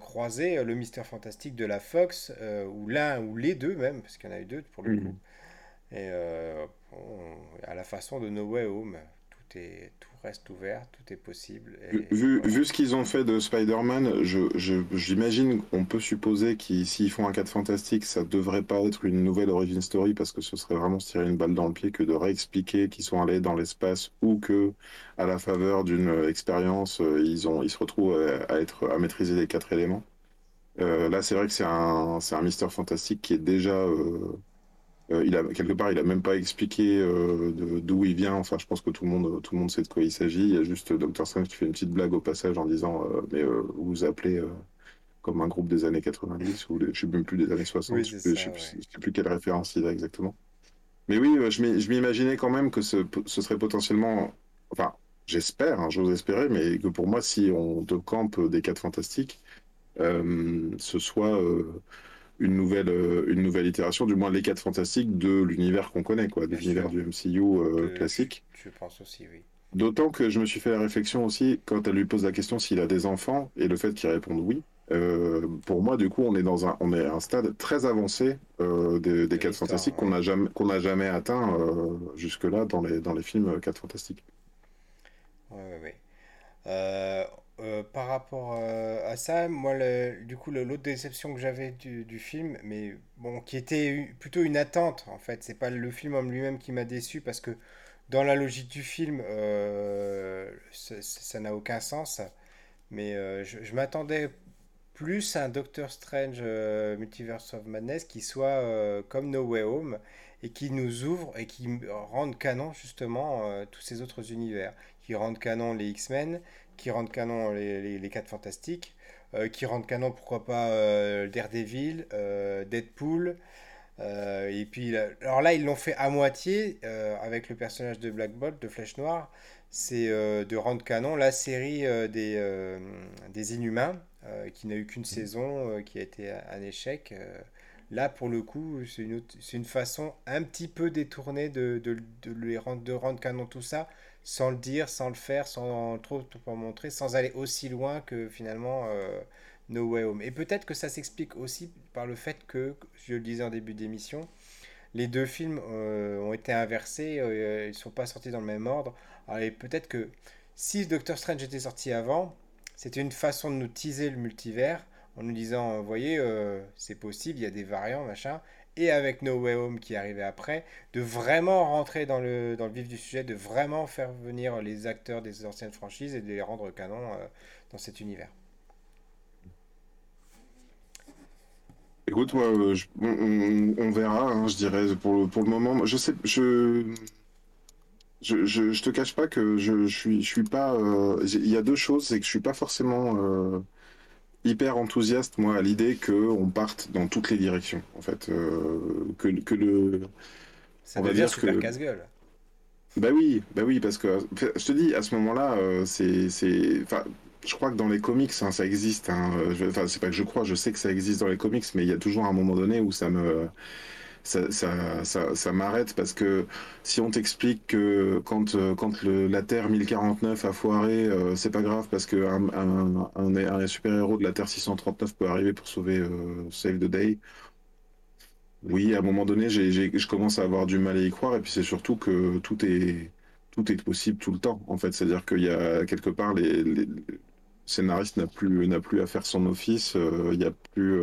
croiser le Mister Fantastique de la Fox, ou l'un ou les deux même, parce qu'il y en a eu deux pour le mm-hmm. coup. Et euh, à la façon de No Way Home, tout, est, tout reste ouvert, tout est possible. vu, vu, ce qu'ils ont fait de Spider-Man, j'imagine je, qu'on peut supposer qu'ils s'ils font un 4 fantastique, ça devrait pas être une nouvelle origin story parce que ce serait vraiment se tirer une balle dans le pied que de réexpliquer qu'ils sont allés dans l'espace ou que, à la faveur d'une expérience, euh, ils, ont, ils se retrouvent à, être, à maîtriser les quatre éléments. Euh, là, c'est vrai que c'est un, un Mister Fantastique qui est déjà euh, euh, il a quelque part, il a même pas expliqué euh, d'où il vient. Enfin, je pense que tout le monde, tout le monde sait de quoi il s'agit. Il y a juste Dr Strange qui fait une petite blague au passage en disant, euh, mais vous vous appelez comme un groupe des années 90 ou je sais même plus des années 60. je, ne sais, plus quelle référence il a exactement. Mais oui, je m'imaginais quand même que ce, ce, serait potentiellement, enfin, j'espère, hein, j'ose espérer, mais que pour moi, si on te campe des quatre fantastiques, ce soit une nouvelle, euh, une nouvelle itération, du moins les 4 fantastiques de l'univers qu'on connaît, quoi, de l'univers du MCU euh, De- classique. je, pense aussi, oui. D'autant que je me suis fait la réflexion aussi quand elle lui pose la question s'il a des enfants et le fait qu'il réponde oui. Euh, pour moi, du coup, on est dans un, on est à un stade très avancé euh, des, des 4 l'histoire, fantastiques qu'on n'a jamais, qu'on n'a jamais atteint jusque-là dans les, dans les films 4 fantastiques. Ouais, ouais, ouais. Euh, par rapport euh, à ça, moi, le- du coup, l'autre déception que j'avais du, du film, mais bon, qui était plutôt une attente, en fait, c'est pas le film en lui-même qui m'a déçu, parce que dans la logique du film, euh, ça n'a aucun sens, mais je, je m'attendais plus à un Doctor Strange Multiverse of Madness qui soit comme No Way Home et qui nous ouvre et qui rende canon justement euh, tous ces autres univers, qui rendent canon les X-Men, qui rendent canon les, les, les 4 Fantastiques, euh, qui rendent canon pourquoi pas euh, Daredevil, euh, Deadpool. et puis alors là ils l'ont fait à moitié avec le personnage de Black Bolt, de Flèche Noire, c'est de rendre canon la série des, des Inhumains qui n'a eu qu'une saison, euh, qui a été un échec. Là, pour le coup, c'est une, façon un petit peu détournée de, les rendre, canon tout ça, sans le dire, sans le faire, sans trop tout en montrer, sans aller aussi loin que finalement euh, No Way Home. Et peut-être que ça s'explique aussi par le fait que, je le disais en début d'émission, les deux films euh, ont été inversés, euh, ils ne sont pas sortis dans le même ordre. Et peut-être que si Doctor Strange était sorti avant, c'était une façon de nous teaser le multivers en nous disant, vous voyez, euh, c'est possible, il y a des variants, machin. Et avec No Way Home qui arrivait après, de vraiment rentrer dans le, dans le vif du sujet, de vraiment faire venir les acteurs des anciennes franchises et de les rendre canon euh, dans cet univers. Écoute, moi, euh, on, verra, hein, je dirais, pour, le- pour le moment. Je sais, je, je, je, je te cache pas que je, je suis, je suis pas. euh, Il y a deux choses, c'est que je suis pas forcément euh, hyper enthousiaste, moi, à l'idée que on parte dans toutes les directions, en fait. euh, que, que le. Ça On va dire super que- casse-gueule. Bah oui, bah oui, parce que je te dis, à ce moment-là, euh, c'est, c'est, enfin, je crois que dans les comics, hein, ça existe. Hein, euh, enfin, c'est pas que je crois, je sais que ça existe dans les comics, mais il y a toujours un moment donné où ça me, ça, m'arrête parce que si on t'explique que quand, euh, quand la Terre 1049 a foiré, euh, c'est pas grave parce que un, un, super-héros de la Terre 639 peut arriver pour sauver euh, Save the Day. Oui, à un moment donné, j'ai, je commence à avoir du mal à y croire, et puis c'est surtout que tout est, tout est possible tout le temps, en fait. C'est-à-dire qu'il y a quelque part, les, les- le scénariste n'a plus, plus à faire son office, euh, il y a plus.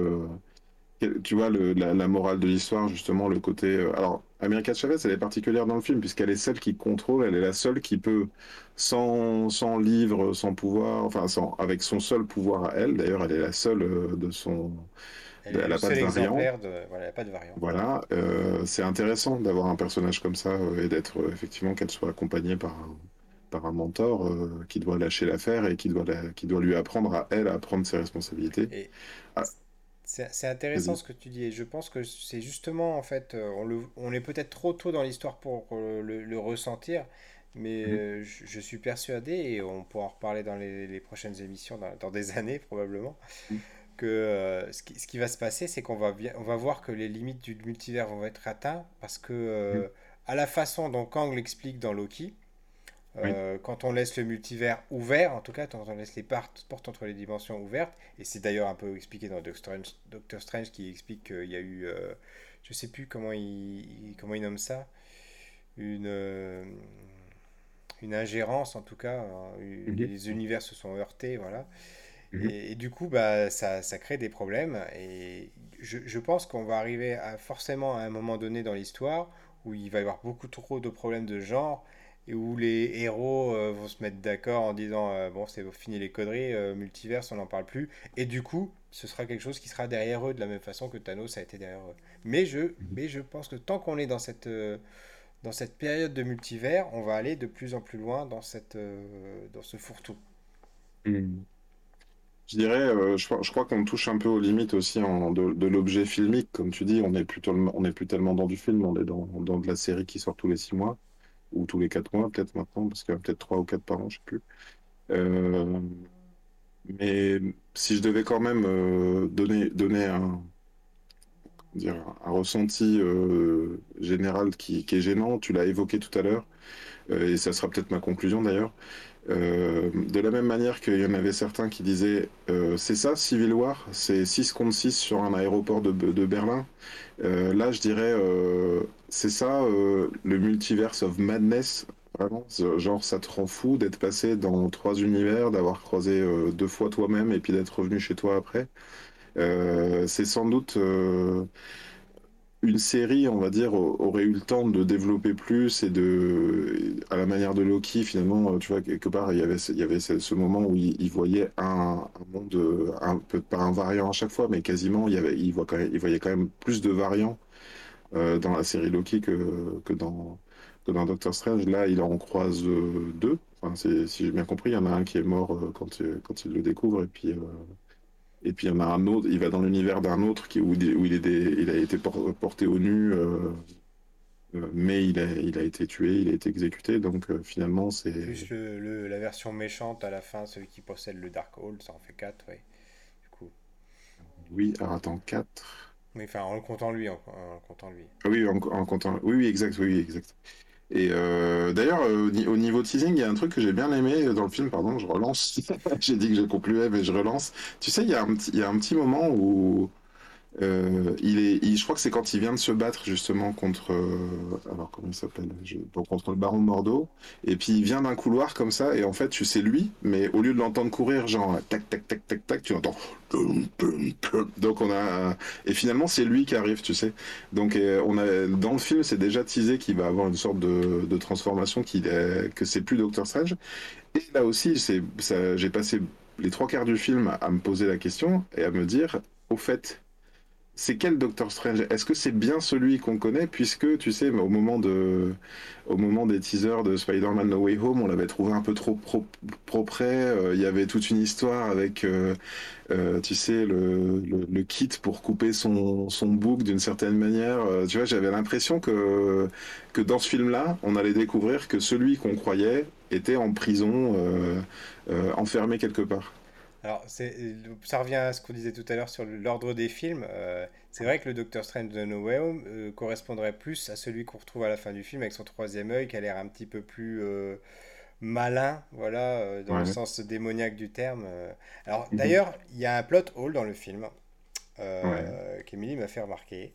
Tu vois, le- la, la morale de l'histoire, justement, le côté. euh, alors, America Chavez, elle est particulière dans le film, puisqu'elle est celle qui contrôle, elle est la seule qui peut, sans, sans livre, sans pouvoir, enfin, sans, avec son seul pouvoir à elle, d'ailleurs, elle est la seule euh, de son. Elle est Elle le a pas de variant. de... Voilà, pas de variant. Voilà, euh, c'est intéressant d'avoir un personnage comme ça euh, et d'être effectivement qu'elle soit accompagnée par un, par un mentor euh, qui doit lâcher l'affaire et qui doit, la- qui doit lui apprendre à elle à prendre ses responsabilités. Et Ah. C'est intéressant ce que tu dis. Et je pense que c'est justement, en fait, euh, on, le, on est peut-être trop tôt dans l'histoire pour le, le ressentir, mais Mhm. euh, je, je suis persuadé, et on pourra en reparler dans les, les prochaines émissions, dans, dans des années probablement, Mhm. que euh, ce qui, ce qui va se passer, c'est qu'on va, on va voir que les limites du multivers vont être atteintes, parce que, euh, Mhm. à la façon dont Kang l'explique dans Loki, Oui. euh, quand on laisse le multivers ouvert, en tout cas, quand on laisse les portes entre les dimensions ouvertes, et c'est d'ailleurs un peu expliqué dans Doctor Strange, Doctor Strange qui explique qu'il y a eu, euh, je sais plus comment il, comment il nomme ça, une, euh, une ingérence en tout cas, hein, les univers se sont heurtés, voilà. Mhm. Et, et du coup, bah, ça, ça crée des problèmes. Et je, je pense qu'on va arriver à, forcément à un moment donné dans l'histoire où il va y avoir beaucoup trop de problèmes de genre et où les héros euh, vont se mettre d'accord en disant euh, bon, c'est fini les conneries, euh, multiverse, on n'en parle plus. Et du coup, ce sera quelque chose qui sera derrière eux de la même façon que Thanos a été derrière eux. Mais je, mais je pense que tant qu'on est dans cette, euh, dans cette période de multivers, on va aller de plus en plus loin dans, cette, dans ce fourre-tout. Mhm. Je dirais, je, crois- je crois qu'on touche un peu aux limites aussi en- de, de l'objet filmique, comme tu dis, on n'est plus, tellement- on n'est plus tellement dans du film, on est dans, dans de la série qui sort tous les six mois, ou tous les quatre mois peut-être maintenant, parce qu'il y a peut-être trois ou quatre par an, je sais plus. Euh, mais si je devais quand même euh, donner, donner un, dire, un ressenti euh, général qui, est gênant. Tu l'as évoqué tout à l'heure, et ça sera peut-être ma conclusion d'ailleurs. Euh, de la même manière qu'il y en avait certains qui disaient euh, c'est ça Civil War, c'est 6 contre 6 sur un aéroport de, de Berlin? Euh, là, je dirais c'est ça le multiverse of madness? Vraiment, genre ça te rend fou d'être passé dans trois univers, d'avoir croisé deux fois toi-même et puis d'être revenu chez toi après? c'est sans doute une série, on va dire, aurait eu le temps de développer plus et de, à la manière de Loki, finalement, tu vois, quelque part, il y avait, il y avait ce moment où il, voyait un, monde, un peu pas un variant à chaque fois, mais quasiment, il y avait, il, voyait quand même plus de variants euh, dans la série Loki que, que dans, que dans Doctor Strange. Là, il en croise euh, deux. Enfin, si j'ai bien compris, il y en a un qui est mort euh, quand, quand il le découvre, et puis et puis il y en a un autre, il va dans l'univers d'un autre qui, où, il, où il, est il a été porté au nu, euh, euh, mais il a, il a été tué, il a été exécuté. Donc euh, finalement, c'est. Plus le, la version méchante à la fin, celui qui possède le Dark Hold, ça en fait 4, oui. Du coup. Oui, alors attends, 4. Mais enfin, en le comptant lui, en, en comptant lui. Ah oui, en, en, comptant. Oui, oui, exact, oui, oui exact. Et euh, d'ailleurs, euh, au niveau teasing, il y a un truc que j'ai bien aimé dans le film, pardon, je relance. j'ai dit que j'ai conclué, mais je relance. Tu sais, il y a un petit, il y a un petit moment où euh, il est, je crois que c'est quand il vient de se battre justement contre, euh, alors comment il s'appelle, contre le Baron Mordo. Et puis il vient d'un couloir comme ça, et en fait tu sais lui, mais au lieu de l'entendre courir, genre tac tac tac tac tac, tu entends. Donc on a, et finalement c'est lui qui arrive, tu sais. Donc on a dans le film c'est déjà teasé qu'il va avoir une sorte de, de transformation, qu'il est, que c'est plus Doctor Strange. Et là aussi c'est, j'ai passé les trois quarts du film à me poser la question et à me dire, au fait c'est quel Doctor Strange? Est-ce que c'est bien celui qu'on connaît Puisque, tu sais, au moment, des teasers de Spider-Man No Way Home, on l'avait trouvé un peu trop pro. Euh, il y avait toute une histoire avec, euh, euh, tu sais, le, kit pour couper son, son bouc d'une certaine manière. tu vois, j'avais l'impression que dans ce film-là, on allait découvrir que celui qu'on croyait était en prison, enfermé quelque part. Alors, ça revient à ce qu'on disait tout à l'heure sur l'ordre des films. Euh, c'est vrai que le Doctor Strange de No Way Home euh, correspondrait plus à celui qu'on retrouve à la fin du film avec son troisième œil qui a l'air un petit peu plus euh, malin, voilà, dans le sens démoniaque du terme. Alors, d'ailleurs, il y a un plot hole dans le film qu'Emilie m'a fait remarquer.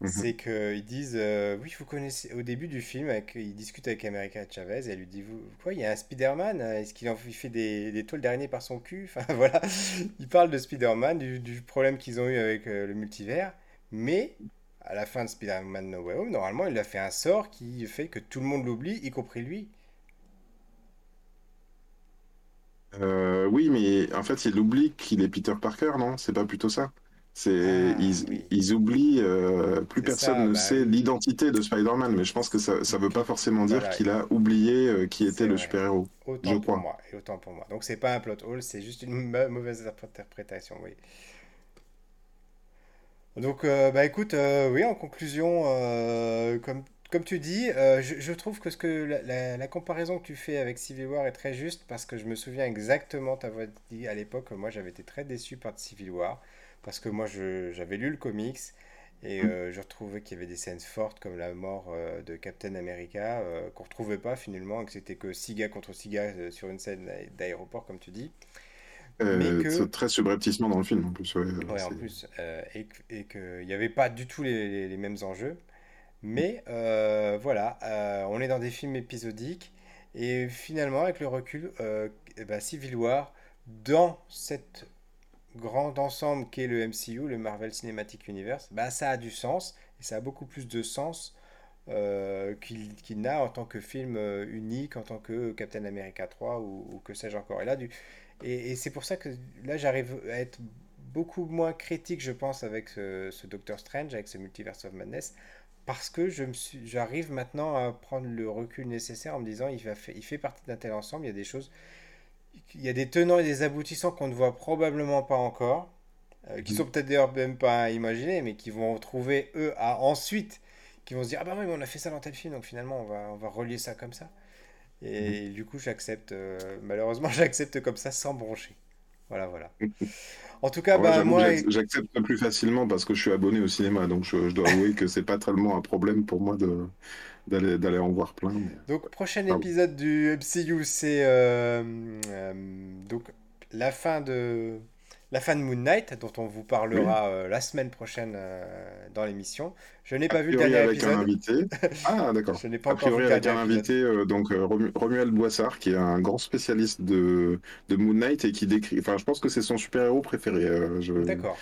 Mhm. C'est qu'ils disent euh, Oui, vous connaissez. Au début du film, avec, il discute avec America Chavez et elle lui dit vous, Quoi, il y a un Spider-Man Est-ce qu'il fait des, des d'araignée par son cul? Enfin voilà. Il parle de Spider-Man, du, problème qu'ils ont eu avec euh, le multivers. Mais à la fin de Spider-Man No Way Home, normalement, il a fait un sort qui fait que tout le monde l'oublie, y compris lui. Euh, oui, mais en fait, il oublie qu'il est Peter Parker, non? C'est pas plutôt ça? C'est, ah, ils, oublient, euh, plus personne ne bah sait l'identité de Spider-Man, mais je pense que ça ne veut pas forcément dire qu'il a oublié euh, qui était le super-héros. Autant je pour moi, et autant pour moi. Donc c'est pas un plot hole, c'est juste une mauvaise interprétation, oui. Donc, euh, bah écoute, oui, en conclusion, comme, comme tu dis, je, trouve que, ce que la, la, comparaison que tu fais avec Civil War est très juste parce que je me souviens exactement t'avoir dit à l'époque, moi j'avais été très déçu par Civil War parce que moi j'avais lu le comics et mm. euh, je retrouvais qu'il y avait des scènes fortes comme la mort euh, de Captain America euh, qu'on retrouvait pas finalement et que c'était que Siga contre Siga sur une scène d'aéroport comme tu dis. Mais que... très subrepticement dans le film en plus. Ouais, en plus. et, et qu'il n'y avait pas du tout les, les, mêmes enjeux. Mais voilà, on est dans des films épisodiques. Et finalement, avec le recul, ben, Civil War, dans cette grand ensemble qu'est le MCU, le Marvel Cinematic Universe, bah, ça a du sens, et ça a beaucoup plus de sens euh, qu'il n'a en tant que film euh, unique, en tant que Captain America 3 ou, que sais-je encore. Et, là, du, et, c'est pour ça que là, j'arrive à être beaucoup moins critique, je pense, avec ce, Doctor Strange, avec ce Multiverse of Madness, parce que j'arrive maintenant à prendre le recul nécessaire en me disant il, va il fait partie d'un tel ensemble, il y a des choses il y a des tenants et des aboutissants qu'on ne voit probablement pas encore, euh, qui mhm. sont peut-être d'ailleurs même pas à imaginer, mais qui vont trouver eux à ensuite, qui vont se dire ah bah oui mais on a fait ça dans tel film, donc finalement on va on va relier ça comme ça. Et mhm. du coup j'accepte, euh, malheureusement j'accepte comme ça sans broncher. Voilà, voilà. En tout cas, bah, moi. J'accepte plus facilement parce que je suis abonné au cinéma, donc je, dois avouer que c'est pas tellement un problème pour moi d'aller en voir plein. Donc, prochain épisode du MCU, c'est euh, euh, donc la fin de la fin de Moon Knight, dont on vous parlera euh, la semaine prochaine euh, dans l'émission. Je n'ai pas vu le dernier avec Un invité. Ah, d'accord. Je n'ai pas encore vu avec un invité, euh, donc Romuald Boissard, qui est un grand spécialiste de, de Moon Knight et qui décrit. Enfin, je pense que c'est son super-héros préféré. D'accord.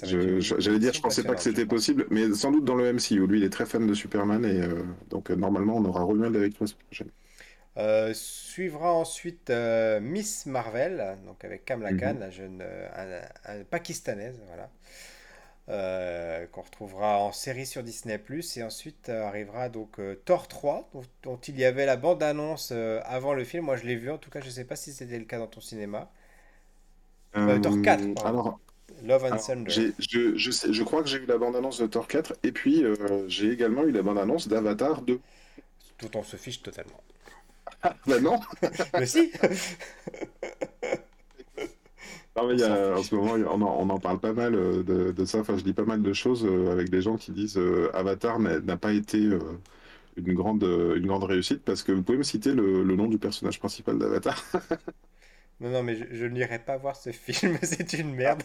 J'allais dire, je pensais pas que c'était possible, mais sans doute dans le MCU. Lui, il est très fan de Superman et donc normalement, on aura Romuald avec la semaine prochaine. Euh, suivra ensuite euh, Miss Marvel, donc avec Kamala Khan, mhm. la jeune euh, pakistanaise, voilà, qu'on retrouvera en série sur Disney+. Et ensuite arrivera donc Thor 3, dont, il y avait la bande-annonce avant le film. Moi, je l'ai vu, en tout cas, je ne sais pas si c'était le cas dans ton cinéma. Thor 4, alors... Love and Thunder. Je, je, sais, je crois que j'ai eu la bande-annonce de Thor 4 et puis j'ai également eu la bande-annonce d'Avatar 2. Tout on se fiche totalement. Ah, bah non Mais si Non, mais en ce moment, on en, parle pas mal euh, de, ça. Enfin, je dis pas mal de choses euh, avec des gens qui disent euh, Avatar n'a pas été une, grande, une grande réussite parce que vous pouvez me citer le, nom du personnage principal d'Avatar Non, non, mais je, n'irai pas voir ce film, c'est une merde.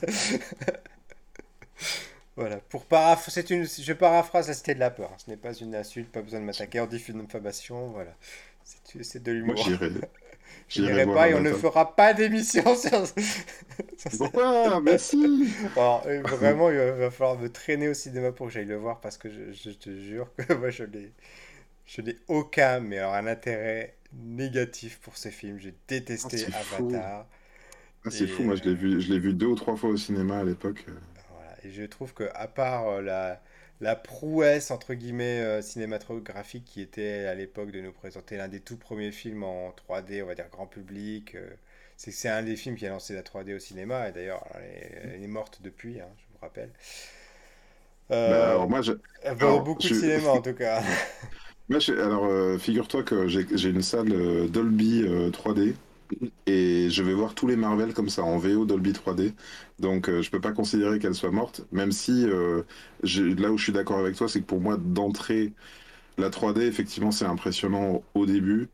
voilà, pour paraph c'est une, je paraphrase la cité de la peur. Ce n'est pas une insulte, pas besoin de m'attaquer en diffamation, voilà. C'est de l'humour. Je n'irai pas et on ne fera pas d'émission sur. Pourquoi Merci euh, Vraiment, il va, falloir me traîner au cinéma pour que j'aille le voir parce que je, te jure que moi je n'ai, je n'ai aucun, mais alors un intérêt négatif pour ce film. J'ai détesté ah, Avatar. Ah, c'est fou, moi je l'ai vu, je l'ai vu deux ou trois fois au cinéma à l'époque. Voilà. Et je trouve que à part euh, la la prouesse entre guillemets euh, cinématographique qui était à l'époque de nous présenter l'un des tout premiers films en 3D, on va dire grand public. Euh, c'est c'est un des films qui a lancé la 3D au cinéma et d'ailleurs elle, est morte depuis, hein, je vous rappelle. Euh, alors moi, je... beaucoup de cinéma en tout cas. Alors figure-toi que j'ai une salle Dolby 3D et je vais voir tous les Marvel comme ça en VO Dolby 3D. Donc euh, je peux pas considérer qu'elle soit morte, même si euh, là où je suis d'accord avec toi, c'est que pour moi d'entrée, la 3D effectivement c'est impressionnant au début.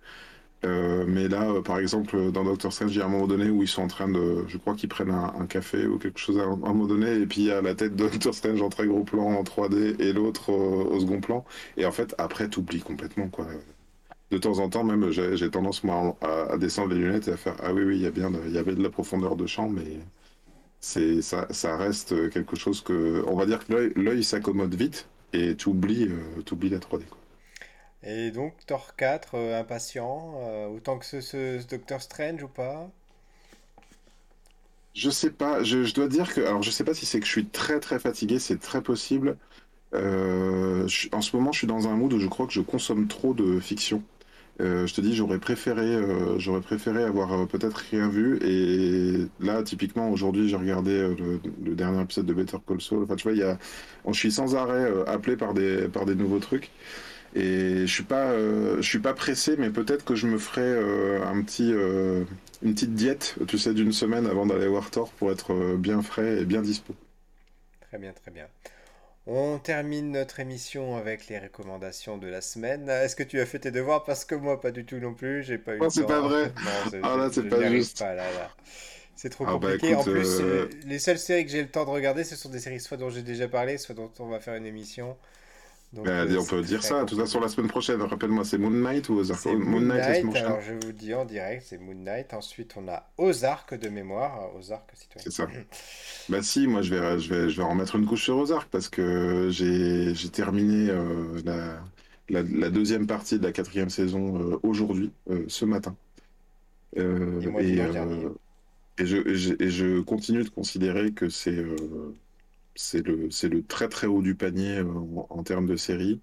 Euh, mais là, par exemple, dans Doctor Strange, il y a un moment donné où ils sont en train de. Je crois qu'ils prennent un, café ou quelque chose à un, moment donné, et puis il y a la tête de Doctor Strange en très gros plan en 3D et l'autre au, second plan. Et en fait, après, tu oublies complètement, quoi de temps en temps, même, j'ai tendance, moi, à, descendre les lunettes et à faire Ah oui, oui, il y, a bien il y avait de la profondeur de champ, mais ça, ça reste quelque chose que. On va dire que l'œil s'accommode vite et tu oublies, euh, la 3D. Et donc, Thor 4, euh, impatient, euh, autant que ce, ce, Doctor Strange ou pas? Je sais pas, je, dois dire que. Alors, je sais pas si c'est que je suis très très fatigué, c'est très possible. en ce moment, je suis dans un mood où je crois que je consomme trop de fiction. Euh, je te dis, j'aurais préféré, euh, j'aurais préféré avoir euh, peut-être rien vu. Et là, typiquement, aujourd'hui, j'ai regardé le, dernier épisode de Better Call Saul. Enfin, tu vois, y a, je suis sans arrêt appelé par des, par des nouveaux trucs. Et je suis pas, je suis pas pressé, mais peut-être que je me ferai un petit, une petite diète, tu sais, d'une semaine avant d'aller voir Thor pour être bien frais et bien dispo. Très bien, très bien. On termine notre émission avec les recommandations de la semaine. Est-ce que tu as fait tes devoirs? Parce que moi, pas du tout non plus. J'ai pas eu. Non, c'est pas vrai. ah là, c'est pas juste. C'est trop ah, bah, compliqué. en plus, euh, les seules séries que j'ai le temps de regarder, ce sont des séries soit dont j'ai déjà parlé, soit dont on va faire une émission. Donc, bah, on peut dire ça. De toute façon, la semaine prochaine, rappelle-moi, c'est Moon Knight ou Ozark? Moon, Knight, alors je vous dis en direct, c'est Moon Knight. Ensuite, on a Ozark de mémoire. Ozark, C'est ça. bah si, moi, je vais, je, vais, je vais remettre une couche sur Ozark parce que j'ai terminé euh, la, la, deuxième partie de la quatrième saison euh, aujourd'hui, euh, ce matin. et, et, je, et, je, continue de considérer que c'est c'est le, c'est le très très haut du panier euh, en, termes de série.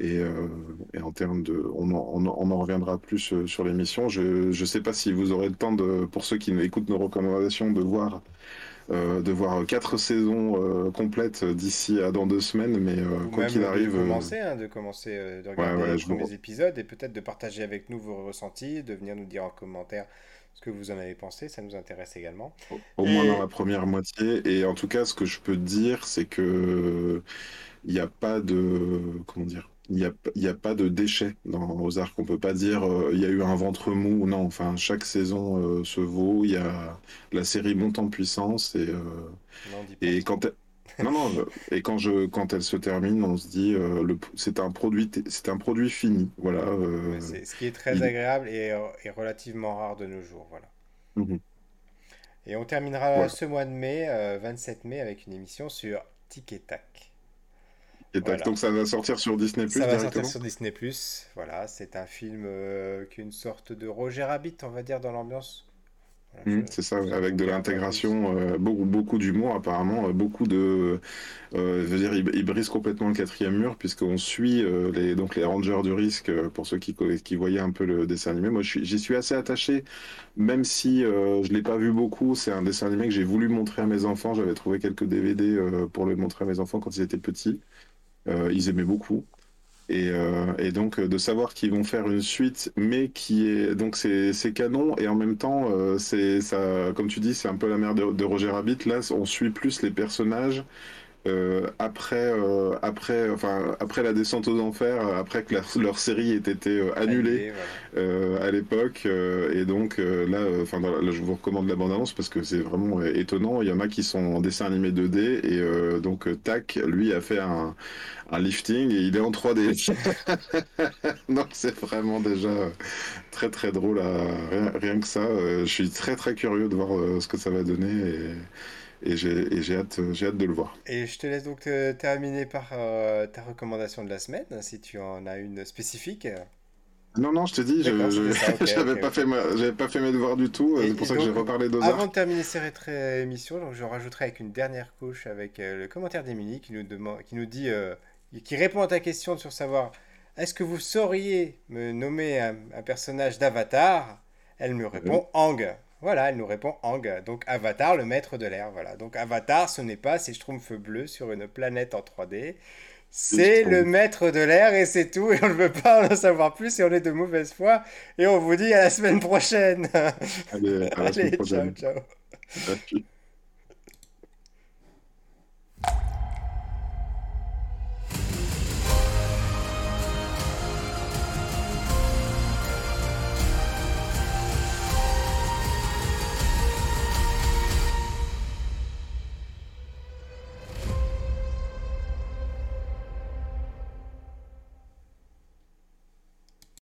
Et, euh, et, en termes de. On en, on en, reviendra plus euh, sur l'émission. Je ne sais pas si vous aurez le temps, de, pour ceux qui écoutent nos recommandations, de voir de voir quatre saisons complètes d'ici à dans deux semaines, mais quoi qu'il arrive. De commencer, hein, de commencer de regarder les premiers épisodes et peut-être de partager avec nous vos ressentis, de venir nous dire en commentaire ce que vous en avez pensé, ça nous intéresse également. Au, moins dans la première moitié. Et en tout cas, ce que je peux dire, c'est que il n'y a pas de comment dire il n'y a, y a, pas de déchets dans Ozark. On peut pas dire euh, il y a eu un ventre mou. Non, enfin, chaque saison euh, se vaut. Il y a la série monte en puissance et, euh, et quand elle... non, non, et quand, je, quand elle se termine, on se dit le, c'est un produit, c'est un produit fini, voilà. c'est, ce qui est très agréable et, et, relativement rare de nos jours, voilà. Mhm. Et on terminera ce mois de mai, 27 mai, avec une émission sur Tic et Tac. Donc ça va sortir sur Disney Ça va sortir sur Disney Voilà, c'est un film euh, qui est une sorte de Roger Rabbit, on va dire, dans l'ambiance. Mmh, c'est ça, avec de l'intégration, euh, beaucoup, beaucoup d'humour apparemment, euh, beaucoup de, je veux dire, il, brise complètement le quatrième mur puisqu'on suit les donc les rangers du risque pour ceux qui qui voyaient un peu le dessin animé. Moi, j'y suis assez attaché, même si je l'ai pas vu beaucoup. C'est un dessin animé que j'ai voulu montrer à mes enfants. J'avais trouvé quelques DVD pour le montrer à mes enfants quand ils étaient petits. Euh, ils aimaient beaucoup. Et, euh, et, donc de savoir qu'ils vont faire une suite, mais qui est donc c'est canon et en même temps euh, c'est ça, comme tu dis, c'est un peu la mère de, Roger Rabbit. Là, on suit plus les personnages euh, après, euh, après, enfin, après la descente aux enfers, euh, après que leur, série ait été annulée à l'époque, et donc là, enfin, là, je vous recommande la bande-annonce parce que c'est vraiment étonnant. Il y en a qui sont en dessin animé 2D, et donc Tac, lui, a fait un, un lifting et il est en 3D. donc c'est vraiment déjà très très drôle, rien, rien, que ça. je suis très très curieux de voir ce que ça va donner. Et et j'ai hâte, hâte de le voir. Et je te laisse donc te terminer par euh, ta recommandation de la semaine, si tu en as une spécifique. Non, non, je te dis, je n'avais pas, fait pas fait mes devoirs du tout, c'est pour ça que j'ai reparlé d'Ozark. Avant de terminer cette émission, donc je rajouterai avec une dernière couche avec euh, le commentaire d'Emilie qui nous, demande, qui nous dit, euh, qui répond à ta question sur savoir est-ce que vous sauriez me nommer un, personnage d'Avatar? Elle me répond Ang. Voilà, elle nous répond Ang. Donc Avatar, le maître de l'air. Voilà. Donc Avatar, ce n'est pas ces schtroumpfs bleus sur une planète en 3D. C'est le maître de l'air et c'est tout. Et on ne veut pas en savoir plus et on est de mauvaise foi. Et on vous dit à la semaine prochaine. Allez, à la semaine prochaine. ciao, ciao.